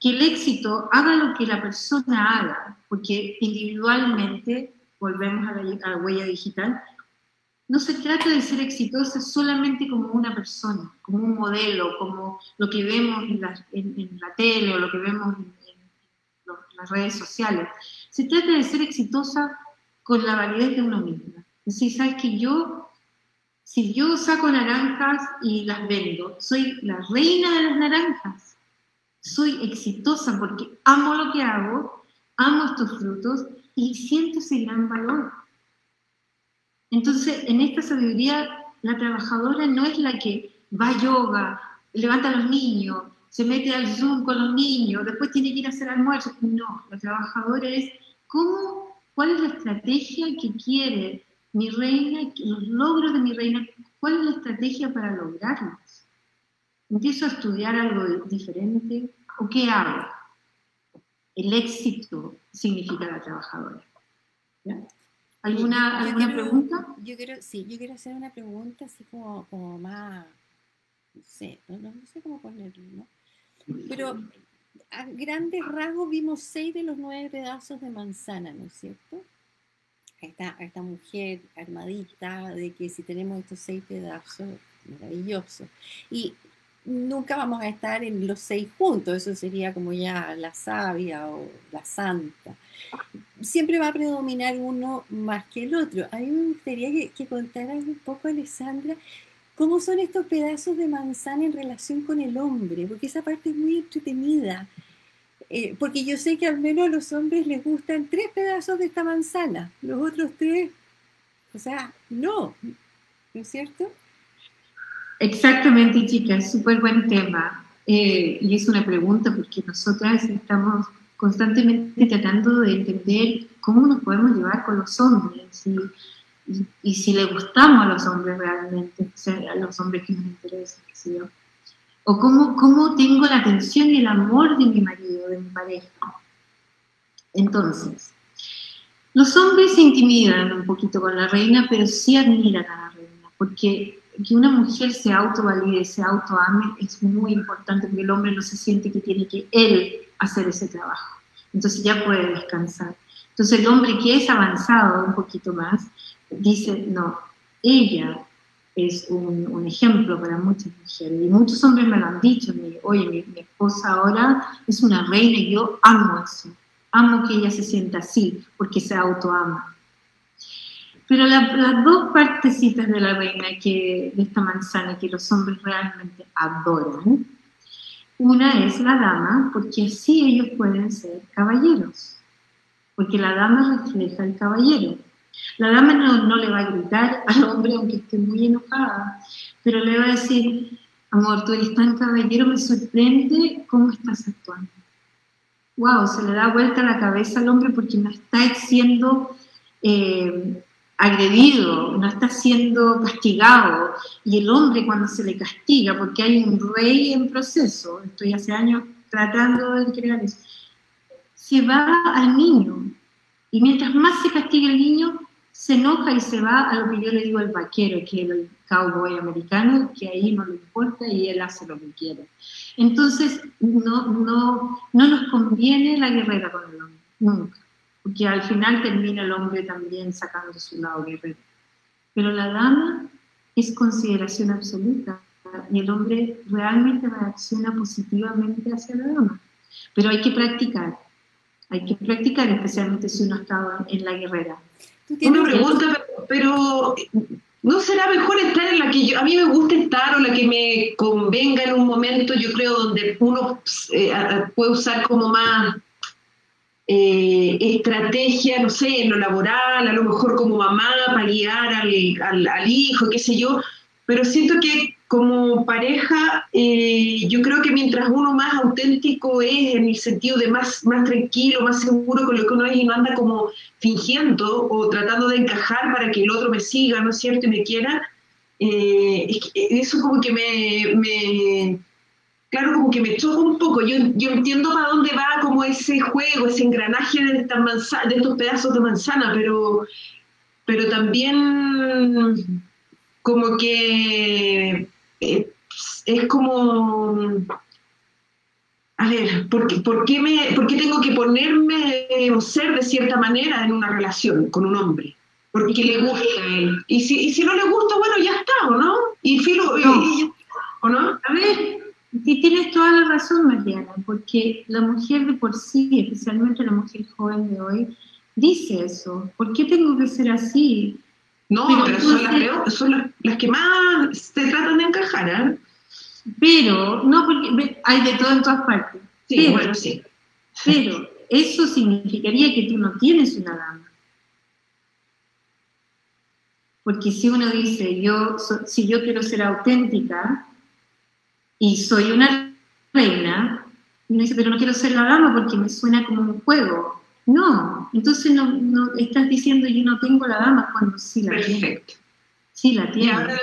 que el éxito haga lo que la persona haga, porque individualmente, volvemos a la, a la huella digital, no se trata de ser exitosa solamente como una persona, como un modelo, como lo que vemos en la, tele o lo que vemos en, las redes sociales. Se trata de ser exitosa con la validez de uno misma. Es decir, sabes que yo, si yo saco naranjas y las vendo, soy la reina de las naranjas. Soy exitosa porque amo lo que hago, amo estos frutos y siento ese gran valor. Entonces, en esta sabiduría, la trabajadora no es la que va a yoga, levanta a los niños, se mete al Zoom con los niños, después tiene que ir a hacer almuerzo. No, la trabajadora es cómo, cuál es la estrategia que quiere mi reina, los logros de mi reina, cuál es la estrategia para lograrlos. Empiezo a estudiar algo diferente, ¿o qué hago? El éxito significa la trabajadora. ¿ya? ¿Alguna, ¿alguna pregunta? Yo quiero, sí, yo quiero hacer una pregunta así como, como más, no sé, no, sé cómo ponerlo, ¿no? Pero a grandes rasgos vimos seis de los nueve pedazos de manzana, ¿no es cierto? esta, a esta mujer armadita de que si tenemos estos seis pedazos, maravilloso. Y nunca vamos a estar en los seis juntos, eso sería como ya la sabia o la santa. Siempre va a predominar uno más que el otro. A mí me gustaría que, que contaras un poco, Alessandra, cómo son estos pedazos de manzana en relación con el hombre, porque esa parte es muy entretenida. Eh, porque yo sé que al menos a los hombres les gustan tres pedazos de esta manzana, los otros tres, o sea, no, ¿no es cierto? Exactamente, chicas, súper buen tema. Eh, y es una pregunta porque nosotras estamos constantemente tratando de entender cómo nos podemos llevar con los hombres y, si le gustamos a los hombres realmente, a los hombres que nos interesan. O cómo, cómo tengo la atención y el amor de mi marido, de mi pareja. Entonces, los hombres se intimidan un poquito con la reina, pero sí admiran a la reina, porque que una mujer se autovalide, se autoame, es muy importante porque el hombre no se siente que tiene que él hacer ese trabajo. Entonces ya puede descansar. Entonces el hombre que es avanzado un poquito más, dice, no, ella es un, ejemplo para muchas mujeres. Y muchos hombres me lo han dicho, oye, mi, mi esposa ahora es una reina y yo amo eso. Amo que ella se sienta así, porque se autoama. Pero las dos partecitas de la reina que, de esta manzana que los hombres realmente adoran, una es la dama, porque así ellos pueden ser caballeros, porque la dama refleja el caballero. La dama no, no le va a gritar al hombre aunque esté muy enojada, pero le va a decir, amor, tú eres tan caballero, me sorprende cómo estás actuando. Wow, se le da vuelta la cabeza al hombre porque no está siendo eh, agredido, no está siendo castigado. Y el hombre cuando se le castiga, porque hay un rey en proceso, estoy hace años tratando de crear eso, se va al niño. Y mientras más se castiga el niño, se enoja y se va a lo que yo le digo al vaquero, que es el cowboy americano, que ahí no le importa y él hace lo que quiere. Entonces, no, no, no nos conviene la guerrera con el hombre, nunca porque al final termina el hombre también sacando su lado guerrero. Pero la dama es consideración absoluta y el hombre realmente reacciona positivamente hacia la dama. Pero hay que practicar, hay que practicar, especialmente si uno estado en la guerrera. Una pregunta, pero ¿no será mejor estar en la que a mí me gusta estar o la que me convenga en un momento, yo creo, donde uno eh, puede usar como más eh, estrategia, no sé, en lo laboral, a lo mejor como mamá para guiar al, al, hijo, qué sé yo, pero siento que como pareja, eh, yo creo que mientras uno más auténtico es en el sentido de más, más tranquilo, más seguro con lo que uno es y no anda como fingiendo o tratando de encajar para que el otro me siga, ¿no es cierto? Y me quiera, eh, eso como que me claro, como que me choca un poco. Yo, yo entiendo para dónde va como ese juego, ese engranaje de, de estos pedazos de manzana, pero, pero también como que eh, es como... A ver, ¿por qué, por, qué me, ¿por qué tengo que ponerme o ser de cierta manera en una relación con un hombre? Porque le gusta a él. Y si, y si no le gusta, bueno, ya está, ¿o no? Y filo, ¿o no? A ver, Sí, tienes toda la razón, Mariana, porque la mujer de por sí, especialmente la mujer joven de hoy, dice eso. ¿Por qué tengo que ser así? No, pero, son, las, que más se tratan de encajar, ¿eh? Pero, no, porque hay de todo en todas partes. Sí, bueno, sí. Pero eso significaría que tú no tienes una dama. Porque si uno dice, yo, si yo quiero ser auténtica, y soy una reina, y me dice, pero no quiero ser la dama porque me suena como un juego. No, entonces no, no estás diciendo yo no tengo la dama cuando sí la Perfecto. Sí la tiene.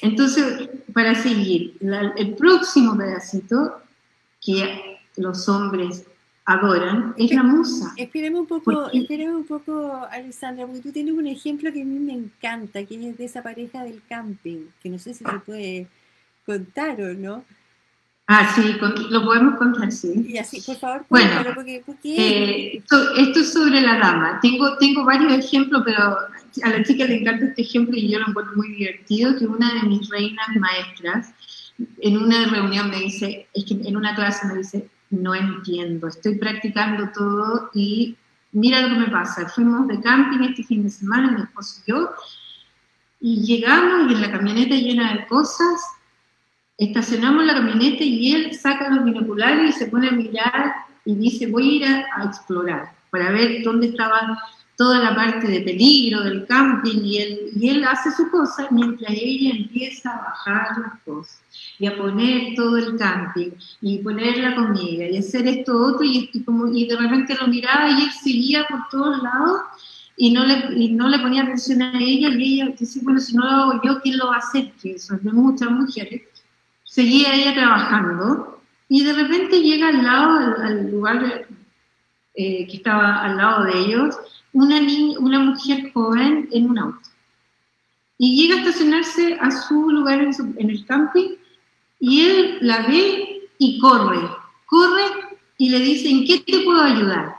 Entonces, para seguir, el próximo pedacito que los hombres adoran es la musa. Esperemos un poco, esperemos un poco, Alessandra, porque tú tienes un ejemplo que a mí me encanta, que es de esa pareja del camping, que no sé si se puede contar o no. Ah, sí, lo podemos contar, sí. Y así, por favor, bueno, porque, eh, esto, es sobre la dama. Tengo, tengo varios ejemplos, pero a la chica le encanta este ejemplo y yo lo encuentro muy divertido, que una de mis reinas maestras, en una reunión me dice, es que en una clase me dice, no entiendo, estoy practicando todo y mira lo que me pasa. Fuimos de camping este fin de semana, mi esposo y yo, y llegamos y en la camioneta llena de cosas, estacionamos la camioneta y él saca los binoculares y se pone a mirar y dice, voy a ir a, explorar para ver dónde estaba toda la parte de peligro del camping y él, y él hace su cosa mientras ella empieza a bajar las cosas y a poner todo el camping y poner la comida y hacer esto otro y, como, y de repente lo miraba y él seguía por todos lados y no le, y no le ponía atención a ella y ella decía, bueno, si no lo hago yo, ¿quién lo va a hacer? Que eso es de muchas mujeres seguía ella trabajando y de repente llega al lado, al, lugar eh, que estaba al lado de ellos, una, una mujer joven en un auto. Y llega a estacionarse a su lugar en, el camping y él la ve y corre, corre y le dice, ¿en qué te puedo ayudar?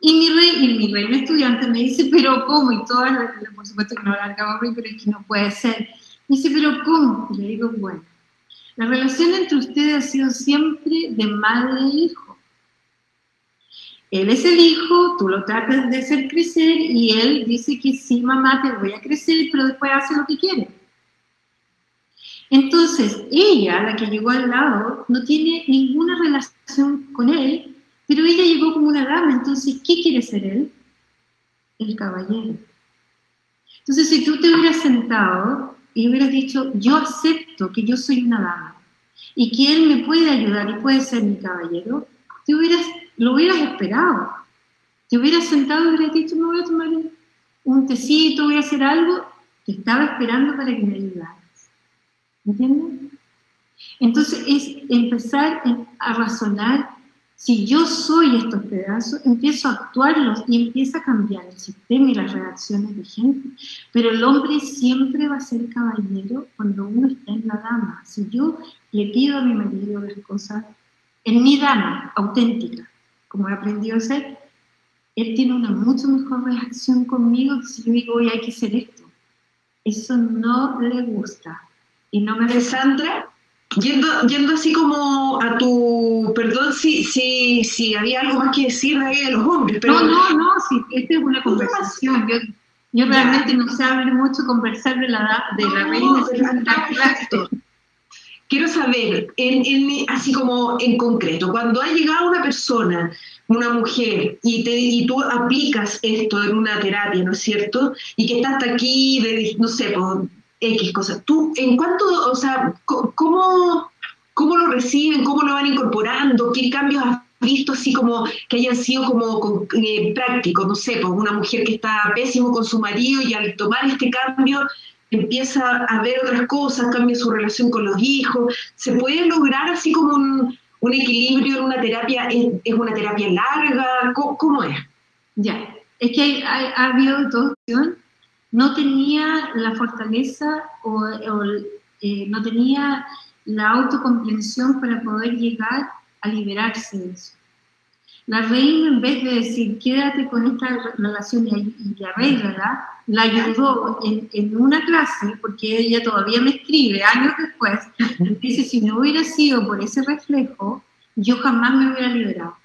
Y mi rey, y mi reina estudiante me dice, pero ¿cómo? Y todas, por supuesto que no la acabo pero es que no puede ser dice, pero ¿cómo? Y le digo, bueno, la relación entre ustedes ha sido siempre de madre e hijo. Él es el hijo, tú lo tratas de hacer crecer y él dice que sí, mamá, te voy a crecer, pero después hace lo que quiere. Entonces, ella, la que llegó al lado, no tiene ninguna relación con él, pero ella llegó como una dama. Entonces, ¿qué quiere ser él? El caballero. Entonces, si tú te hubieras sentado y hubieras dicho, yo acepto que yo soy una dama y que él me puede ayudar y puede ser mi caballero, te hubieras, lo hubieras esperado. Te hubieras sentado y hubieras dicho, me voy a tomar un tecito, voy a hacer algo. Te estaba esperando para que me ayudaras. ¿Entiendes? Entonces es empezar a razonar si yo soy estos pedazos, empiezo a actuarlos y empieza a cambiar el sistema y las reacciones de gente. Pero el hombre siempre va a ser caballero cuando uno está en la dama. Si yo le pido a mi marido las cosas en mi dama, auténtica, como he aprendido a hacer, él tiene una mucho mejor reacción conmigo que si yo digo, hoy hay que hacer esto. Eso no le gusta. Y no me... Sandra, Yendo, yendo así como a tu, perdón si, si, si había algo más que decir de los hombres, pero... No, no, no, sí, esta es una conversación. Yo, yo realmente no sé hablar mucho, conversar de la, de la reina. Quiero saber, en, así como en concreto, cuando ha llegado una persona, una mujer, y, te, y tú aplicas esto en una terapia, ¿no es cierto? Y que está hasta aquí, de, no sé, por X cosas. ¿Tú en cuánto, o sea, cómo, cómo lo reciben, cómo lo van incorporando, qué cambios has visto así como que hayan sido como eh, prácticos, no sé, pues una mujer que está pésimo con su marido y al tomar este cambio empieza a ver otras cosas, cambia su relación con los hijos, se puede lograr así como un, equilibrio en una terapia, ¿es, una terapia larga? ¿Cómo, es? Ya, es que ha habido dos opciones no tenía la fortaleza o, eh, no tenía la autocomprensión para poder llegar a liberarse de eso. La reina, en vez de decir, quédate con esta relación y, y la ayudó en, una clase, porque ella todavía me escribe años después, dice, si no hubiera sido por ese reflejo, yo jamás me hubiera liberado.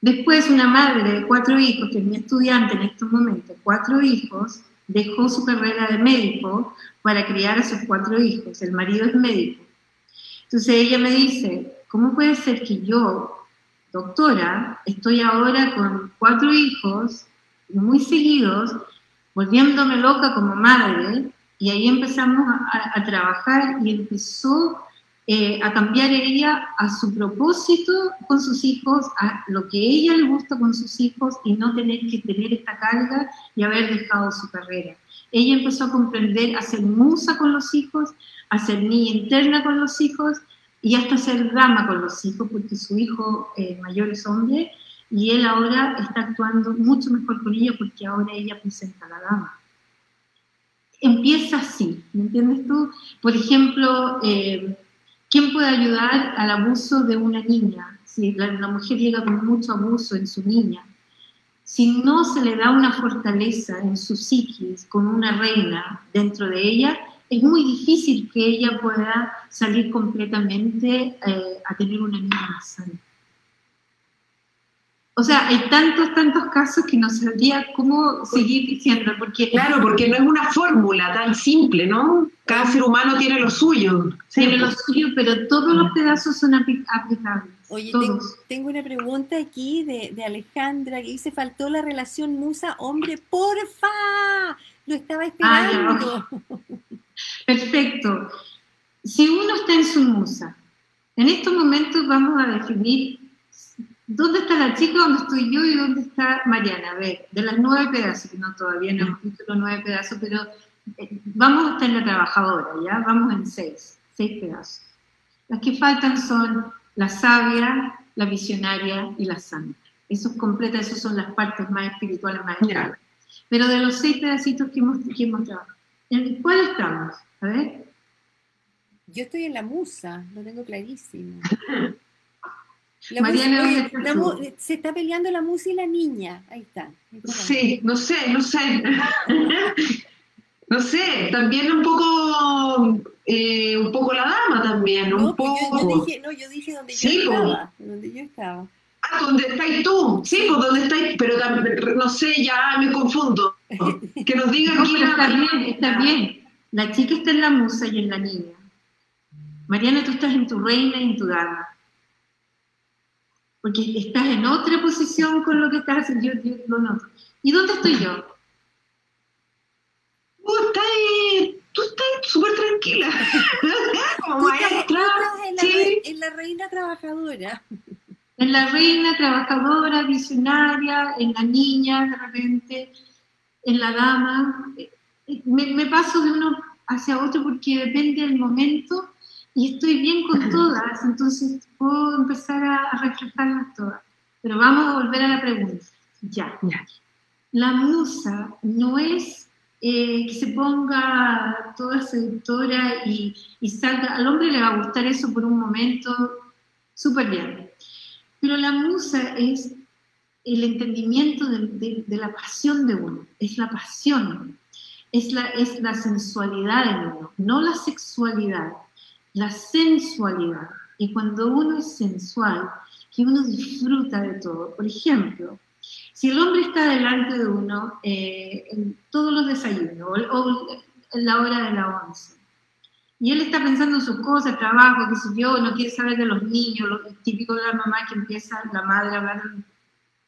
Después una madre de cuatro hijos, que es mi estudiante en estos momentos, cuatro hijos, dejó su carrera de médico para criar a sus cuatro hijos. El marido es médico. Entonces ella me dice, ¿cómo puede ser que yo, doctora, estoy ahora con cuatro hijos muy seguidos, volviéndome loca como madre? Y ahí empezamos a, trabajar y empezó eh, a cambiar ella a su propósito con sus hijos, a lo que ella le gusta con sus hijos y no tener que tener esta carga y haber dejado su carrera. Ella empezó a comprender, a ser musa con los hijos, a ser niña interna con los hijos y hasta ser dama con los hijos, porque su hijo eh, mayor es hombre y él ahora está actuando mucho mejor con ella porque ahora ella presenta a la dama. empieza así, ¿me entiendes tú? Por ejemplo, eh, ¿quién puede ayudar al abuso de una niña? Si la, mujer llega con mucho abuso en su niña, si no se le da una fortaleza en su psiquis con una reina dentro de ella, es muy difícil que ella pueda salir completamente eh, a tener una niña más sana. O sea, hay tantos, tantos casos que no sabría cómo seguir diciendo, porque... Claro, porque no es una fórmula tan simple, ¿no? Cada ser humano tiene lo suyo. Tiene lo suyo, pero todos los pedazos son aplicables. Oye, tengo, una pregunta aquí de, Alejandra que dice, faltó la relación musa-hombre, porfa, lo estaba esperando. Perfecto. Si uno está en su musa, en estos momentos vamos a definir ¿Dónde está la chica? ¿Dónde estoy yo? ¿Y dónde está Mariana? A ver, de las nueve pedazos, que no todavía no hemos visto los nueve pedazos, pero eh, vamos a estar en la trabajadora, ¿ya? Vamos en seis, seis pedazos. Las que faltan son la sabia, la visionaria y la santa. Eso completa, esas son las partes más espirituales, más espirituales. Pero de los seis pedacitos que hemos, que hemos trabajado, ¿en cuál estamos? A ver. Yo estoy en la musa, lo tengo clarísimo. Mariana, se está peleando la musa y la niña. Ahí está. Sí, no sé, no sé. no sé, también un poco, eh, un poco la dama también, no, un poco. Pues yo, dije, no, yo dije donde yo estaba, donde yo estaba. Ah, donde estáis tú, sí, pues donde estáis, pero no sé, ya me confundo. Que nos diga no, Está bien, está bien. La chica está en la musa y en la niña. Mariana, tú estás en tu reina y en tu dama porque estás en otra posición con lo que estás haciendo, yo, lo noto. ¿Y dónde estoy yo? Tú estás, tú estás súper tranquila, como maestra. en, la, sí. en la reina trabajadora. En la reina trabajadora, visionaria, en la niña de repente, en la dama. Me, me paso de uno hacia otro porque depende del momento y estoy bien con todas, entonces puedo empezar a, reflejarlas todas. Pero vamos a volver a la pregunta. Ya, ya. La musa no es eh, que se ponga toda seductora y, y salga. Al hombre le va a gustar eso por un momento, súper bien. Pero la musa es el entendimiento de, la pasión de uno, es la pasión, es la, es la sensualidad de uno, no la sexualidad la sensualidad. Y cuando uno es sensual, que uno disfruta de todo. Por ejemplo, si el hombre está delante de uno eh, en todos los desayunos o, en la hora de la once, y él está pensando en sus cosas, trabajo, qué sé yo, no quiere saber de los niños, lo típico de la mamá que empieza la madre a.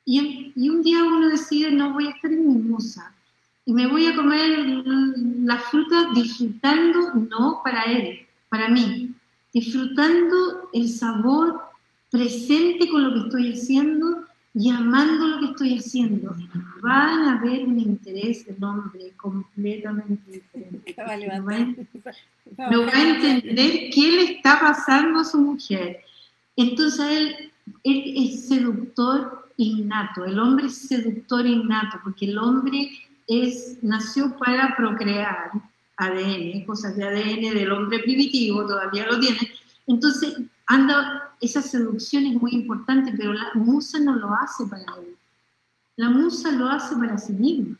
Y, y un día uno decide, no voy a estar en mi musa, y me voy a comer la fruta disfrutando, no para él, para mí, disfrutando el sabor presente con lo que estoy haciendo y amando lo que estoy haciendo. Van a ver un interés del hombre completamente diferente. No va, a entender qué le está pasando a su mujer. Entonces él, él es seductor innato, el hombre es seductor innato, porque el hombre es, nació para procrear ADN, cosas de ADN del hombre primitivo, todavía lo tiene. Entonces, anda, esa seducción es muy importante, pero la musa no lo hace para él. La musa lo hace para sí misma.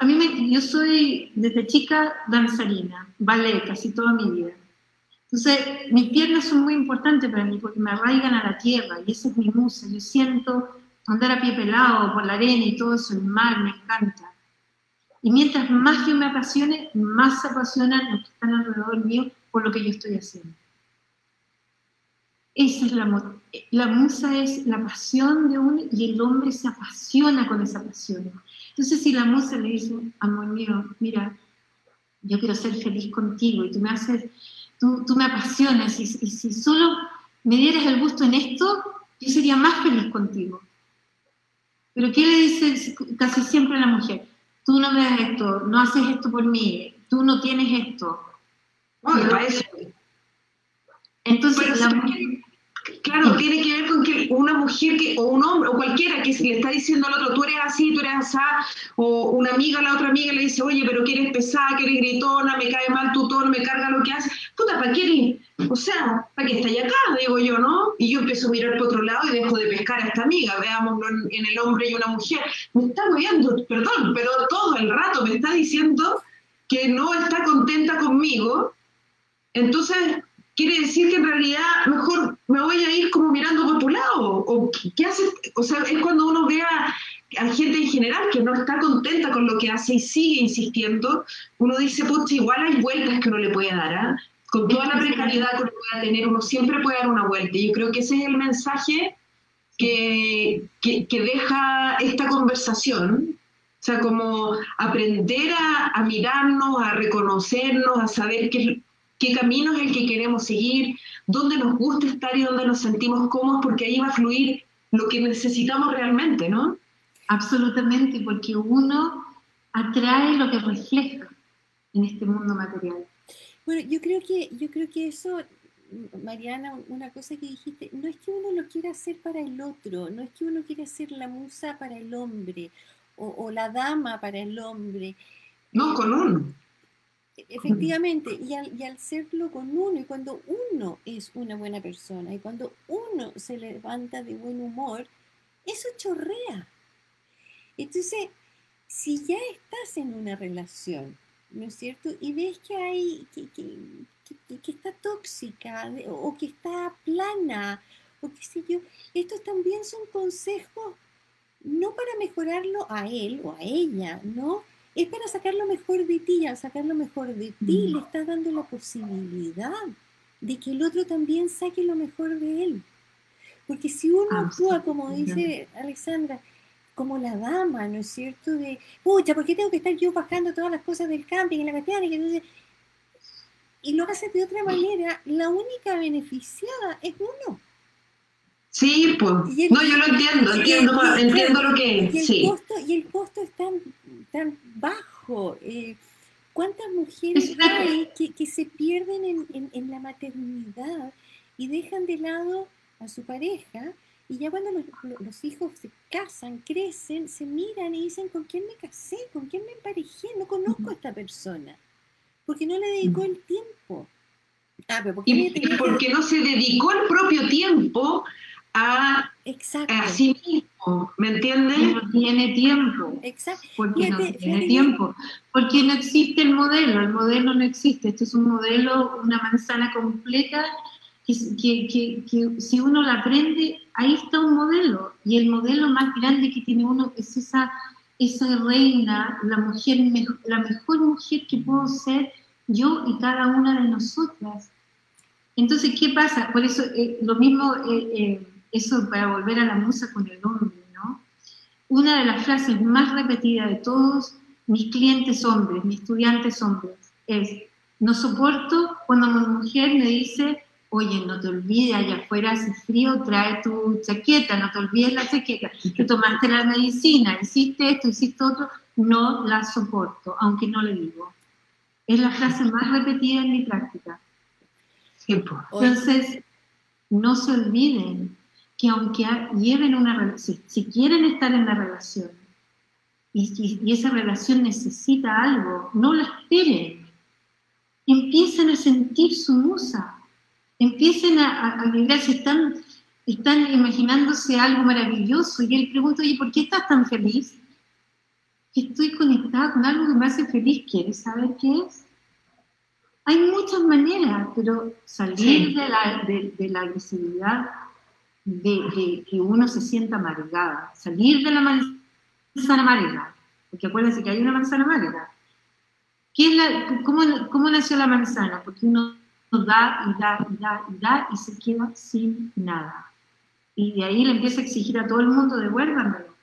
a mí me, yo soy desde chica danzarina, ballet casi toda mi vida. Entonces, mis piernas son muy importantes para mí porque me arraigan a la tierra y esa es mi musa. Yo siento andar a pie pelado por la arena y todo eso, el mar, me encanta. Y mientras más yo me apasione, más se apasionan los que están alrededor mío por lo que yo estoy haciendo. Esa es la, la musa es la pasión de uno y el hombre se apasiona con esa pasión. Entonces si la musa le dice, amor mío, mira, yo quiero ser feliz contigo y tú me haces, tú, tú me apasionas y, y si solo me dieras el gusto en esto, yo sería más feliz contigo. Pero ¿qué le dice casi siempre a la mujer? tú no me das esto, no haces esto por mí, tú no tienes esto. Entonces, Claro, tiene que ver con que una mujer que, o un hombre, o cualquiera que le está diciendo al otro, tú eres así, tú eres así, o una amiga la otra amiga le dice, oye, pero que eres pesada, que gritona, me cae mal tu tono, me carga lo que haces. Puta, ¿para qué O sea, ¿para qué estáis acá? Digo yo, ¿no? Y yo empiezo a mirar por otro lado y dejo de pescar a esta amiga, veámoslo en, el hombre y una mujer. Me está viendo, perdón, pero todo el rato me está diciendo que no está contenta conmigo. Entonces, quiere decir que en realidad mejor me voy a ir como mirando por tu lado. O, ¿qué hace? O sea, es cuando uno ve a, gente en general que no está contenta con lo que hace y sigue insistiendo, uno dice, pues igual hay vueltas que uno le puede dar. ¿ah? Con toda la precariedad que uno pueda tener, uno siempre puede dar una vuelta. Y yo creo que ese es el mensaje que, que, deja esta conversación. O sea, como aprender a, a mirarnos, a reconocernos, a saber qué, qué camino es el que queremos seguir, dónde nos gusta estar y dónde nos sentimos cómodos, porque ahí va a fluir lo que necesitamos realmente, ¿no? Absolutamente, porque uno atrae lo que refleja en este mundo material. Bueno, yo creo que, yo creo que eso, Mariana, una cosa que dijiste, no es que uno lo quiera hacer para el otro, no es que uno quiera ser la musa para el hombre o, o la dama para el hombre. No, con uno Efectivamente, y al, y al serlo con uno, y cuando uno es una buena persona, y cuando uno se levanta de buen humor, eso chorrea. Entonces, si ya estás en una relación, ¿no es cierto? Y ves que hay, que, que, que, está tóxica, o que está plana, o qué sé yo, estos también son consejos no para mejorarlo a él o a ella, ¿no? Es para sacar lo mejor de ti, al sacar lo mejor de ti le estás dando la posibilidad de que el otro también saque lo mejor de él. Porque si uno actúa, como dice Alexandra, como la dama, ¿no es cierto? De, pucha, ¿por qué tengo que estar yo bajando todas las cosas del camping en la mecánica? Entonces, y lo haces de otra manera, la única beneficiada es uno. Sí, pues. no, yo lo entiendo, entiendo, entiendo lo que es. Y el, costo, y el costo es tan, tan bajo. Eh, ¿Cuántas mujeres hay que, se pierden en, en, la maternidad y dejan de lado a su pareja? Y ya cuando los, los, hijos se casan, crecen, se miran y dicen, ¿con quién me casé? ¿Con quién me emparejé? No conozco a esta persona. Porque no le dedicó el tiempo. Ah, pero y, porque no se dedicó el propio tiempo a, sí mismo, ¿me entiendes? No tiene tiempo. Exacto. Porque no tiene tiempo. Porque no existe el modelo, el modelo no existe. Este es un modelo, una manzana completa, que, que, que, si uno la aprende, ahí está un modelo. Y el modelo más grande que tiene uno es esa, esa reina, la mujer, la mejor mujer que puedo ser yo y cada una de nosotras. Entonces, ¿qué pasa? Por eso, eh, lo mismo... Eh, eh, eso para volver a la musa con el hombre, ¿no? Una de las frases más repetidas de todos mis clientes hombres, mis estudiantes hombres, es, no soporto cuando una mujer me dice, oye, no te olvides, allá afuera hace frío, trae tu chaqueta, no te olvides la chaqueta, que tomaste la medicina, hiciste esto, hiciste otro, no la soporto, aunque no le digo. Es la frase más repetida en mi práctica. Entonces, no se olviden que aunque lleven una relación, si quieren estar en la relación y, esa relación necesita algo, no la esperen. Empiecen a sentir su musa, empiecen a, a, vibrar, si están, están imaginándose algo maravilloso y él pregunta, oye, ¿por qué estás tan feliz? Estoy conectada con algo que me hace feliz, ¿quieres saber qué es? Hay muchas maneras, pero salir de, la, de la agresividad de, que uno se sienta amargada, salir de la manzana amarga, porque acuérdense que hay una manzana amarga. ¿Qué es la, cómo, cómo, nació la manzana? Porque uno da y da y da y da y se queda sin nada. Y de ahí le empieza a exigir a todo el mundo, devuélvanmelo.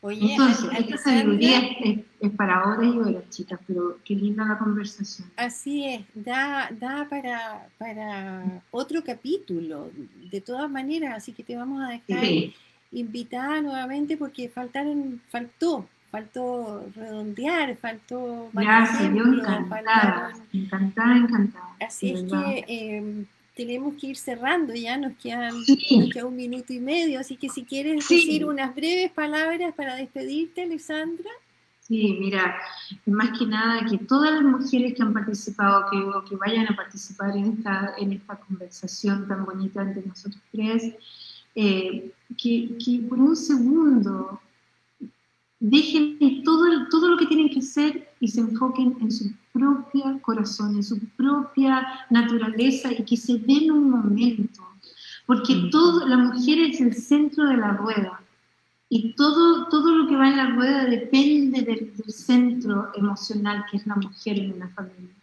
Oye, Entonces, esta sabiduría es, para ahora y horas, chicas, pero qué linda la conversación. Así es, da, da para, para otro capítulo, de todas maneras, así que te vamos a dejar invitada nuevamente porque faltaron, faltó, faltó redondear, faltó... Gracias, yo encantada, encantada, encantada. Así es que em, tenemos que ir cerrando, ya nos quedan, un minuto y medio, así que si quieres decir unas breves palabras para despedirte, Alessandra. Sí, mira, más que nada que todas las mujeres que han participado, que, o que vayan a participar en esta, en esta conversación tan bonita entre nosotros tres, eh, que, que, por un segundo dejen todo, todo lo que tienen que hacer y se enfoquen en su propio corazón, en su propia naturaleza y que se den un momento, porque mm. todo, la mujer es el centro de la rueda y todo, todo lo que va en la rueda depende del, centro emocional que es la mujer en una familia.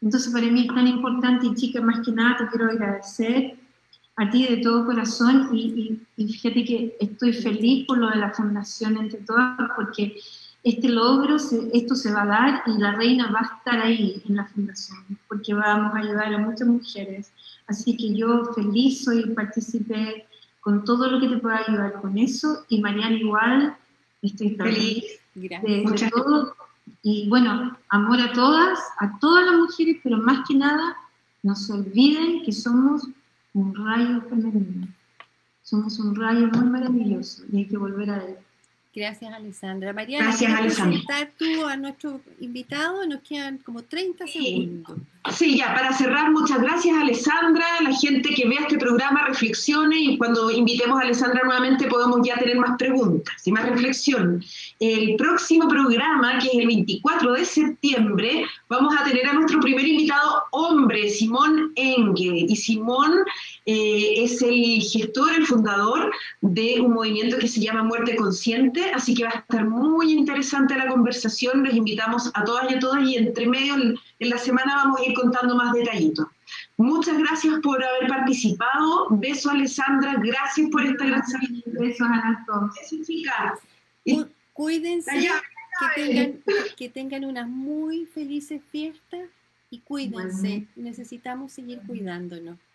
Entonces para mí es tan importante y chica, más que nada te quiero agradecer a ti de todo corazón y, y, fíjate que estoy feliz por lo de la fundación entre todas porque este logro, esto se va a dar y la reina va a estar ahí en la fundación porque vamos a ayudar a muchas mujeres. Así que yo feliz soy participé con todo lo que te pueda ayudar con eso y Mariana igual, estoy feliz de, todo. Y bueno, amor a todas, a todas las mujeres, pero más que nada, no se olviden que somos un rayo femenino. Somos un rayo muy maravilloso y hay que volver a él. Gracias, Alessandra. Mariana, Gracias, presentar tú a nuestro invitado? Nos quedan como 30 segundos. Sí, ya, para cerrar, muchas gracias, Alessandra. La gente que vea este programa reflexione y cuando invitemos a Alessandra nuevamente podemos ya tener más preguntas y más reflexión. El próximo programa, que es el 24 de septiembre, vamos a tener a nuestro primer invitado hombre, Simón Enge. Y Simón eh, es el gestor, el fundador de un movimiento que se llama Muerte Consciente, así que va a estar muy interesante la conversación, les invitamos a todas y a todas y entre medio en la semana vamos a ir contando más detallitos. Muchas gracias por haber participado, beso Alessandra, gracias por esta gran Besos a todos. Cuídense, que tengan, que tengan unas muy felices fiestas y cuídense, necesitamos seguir cuidándonos.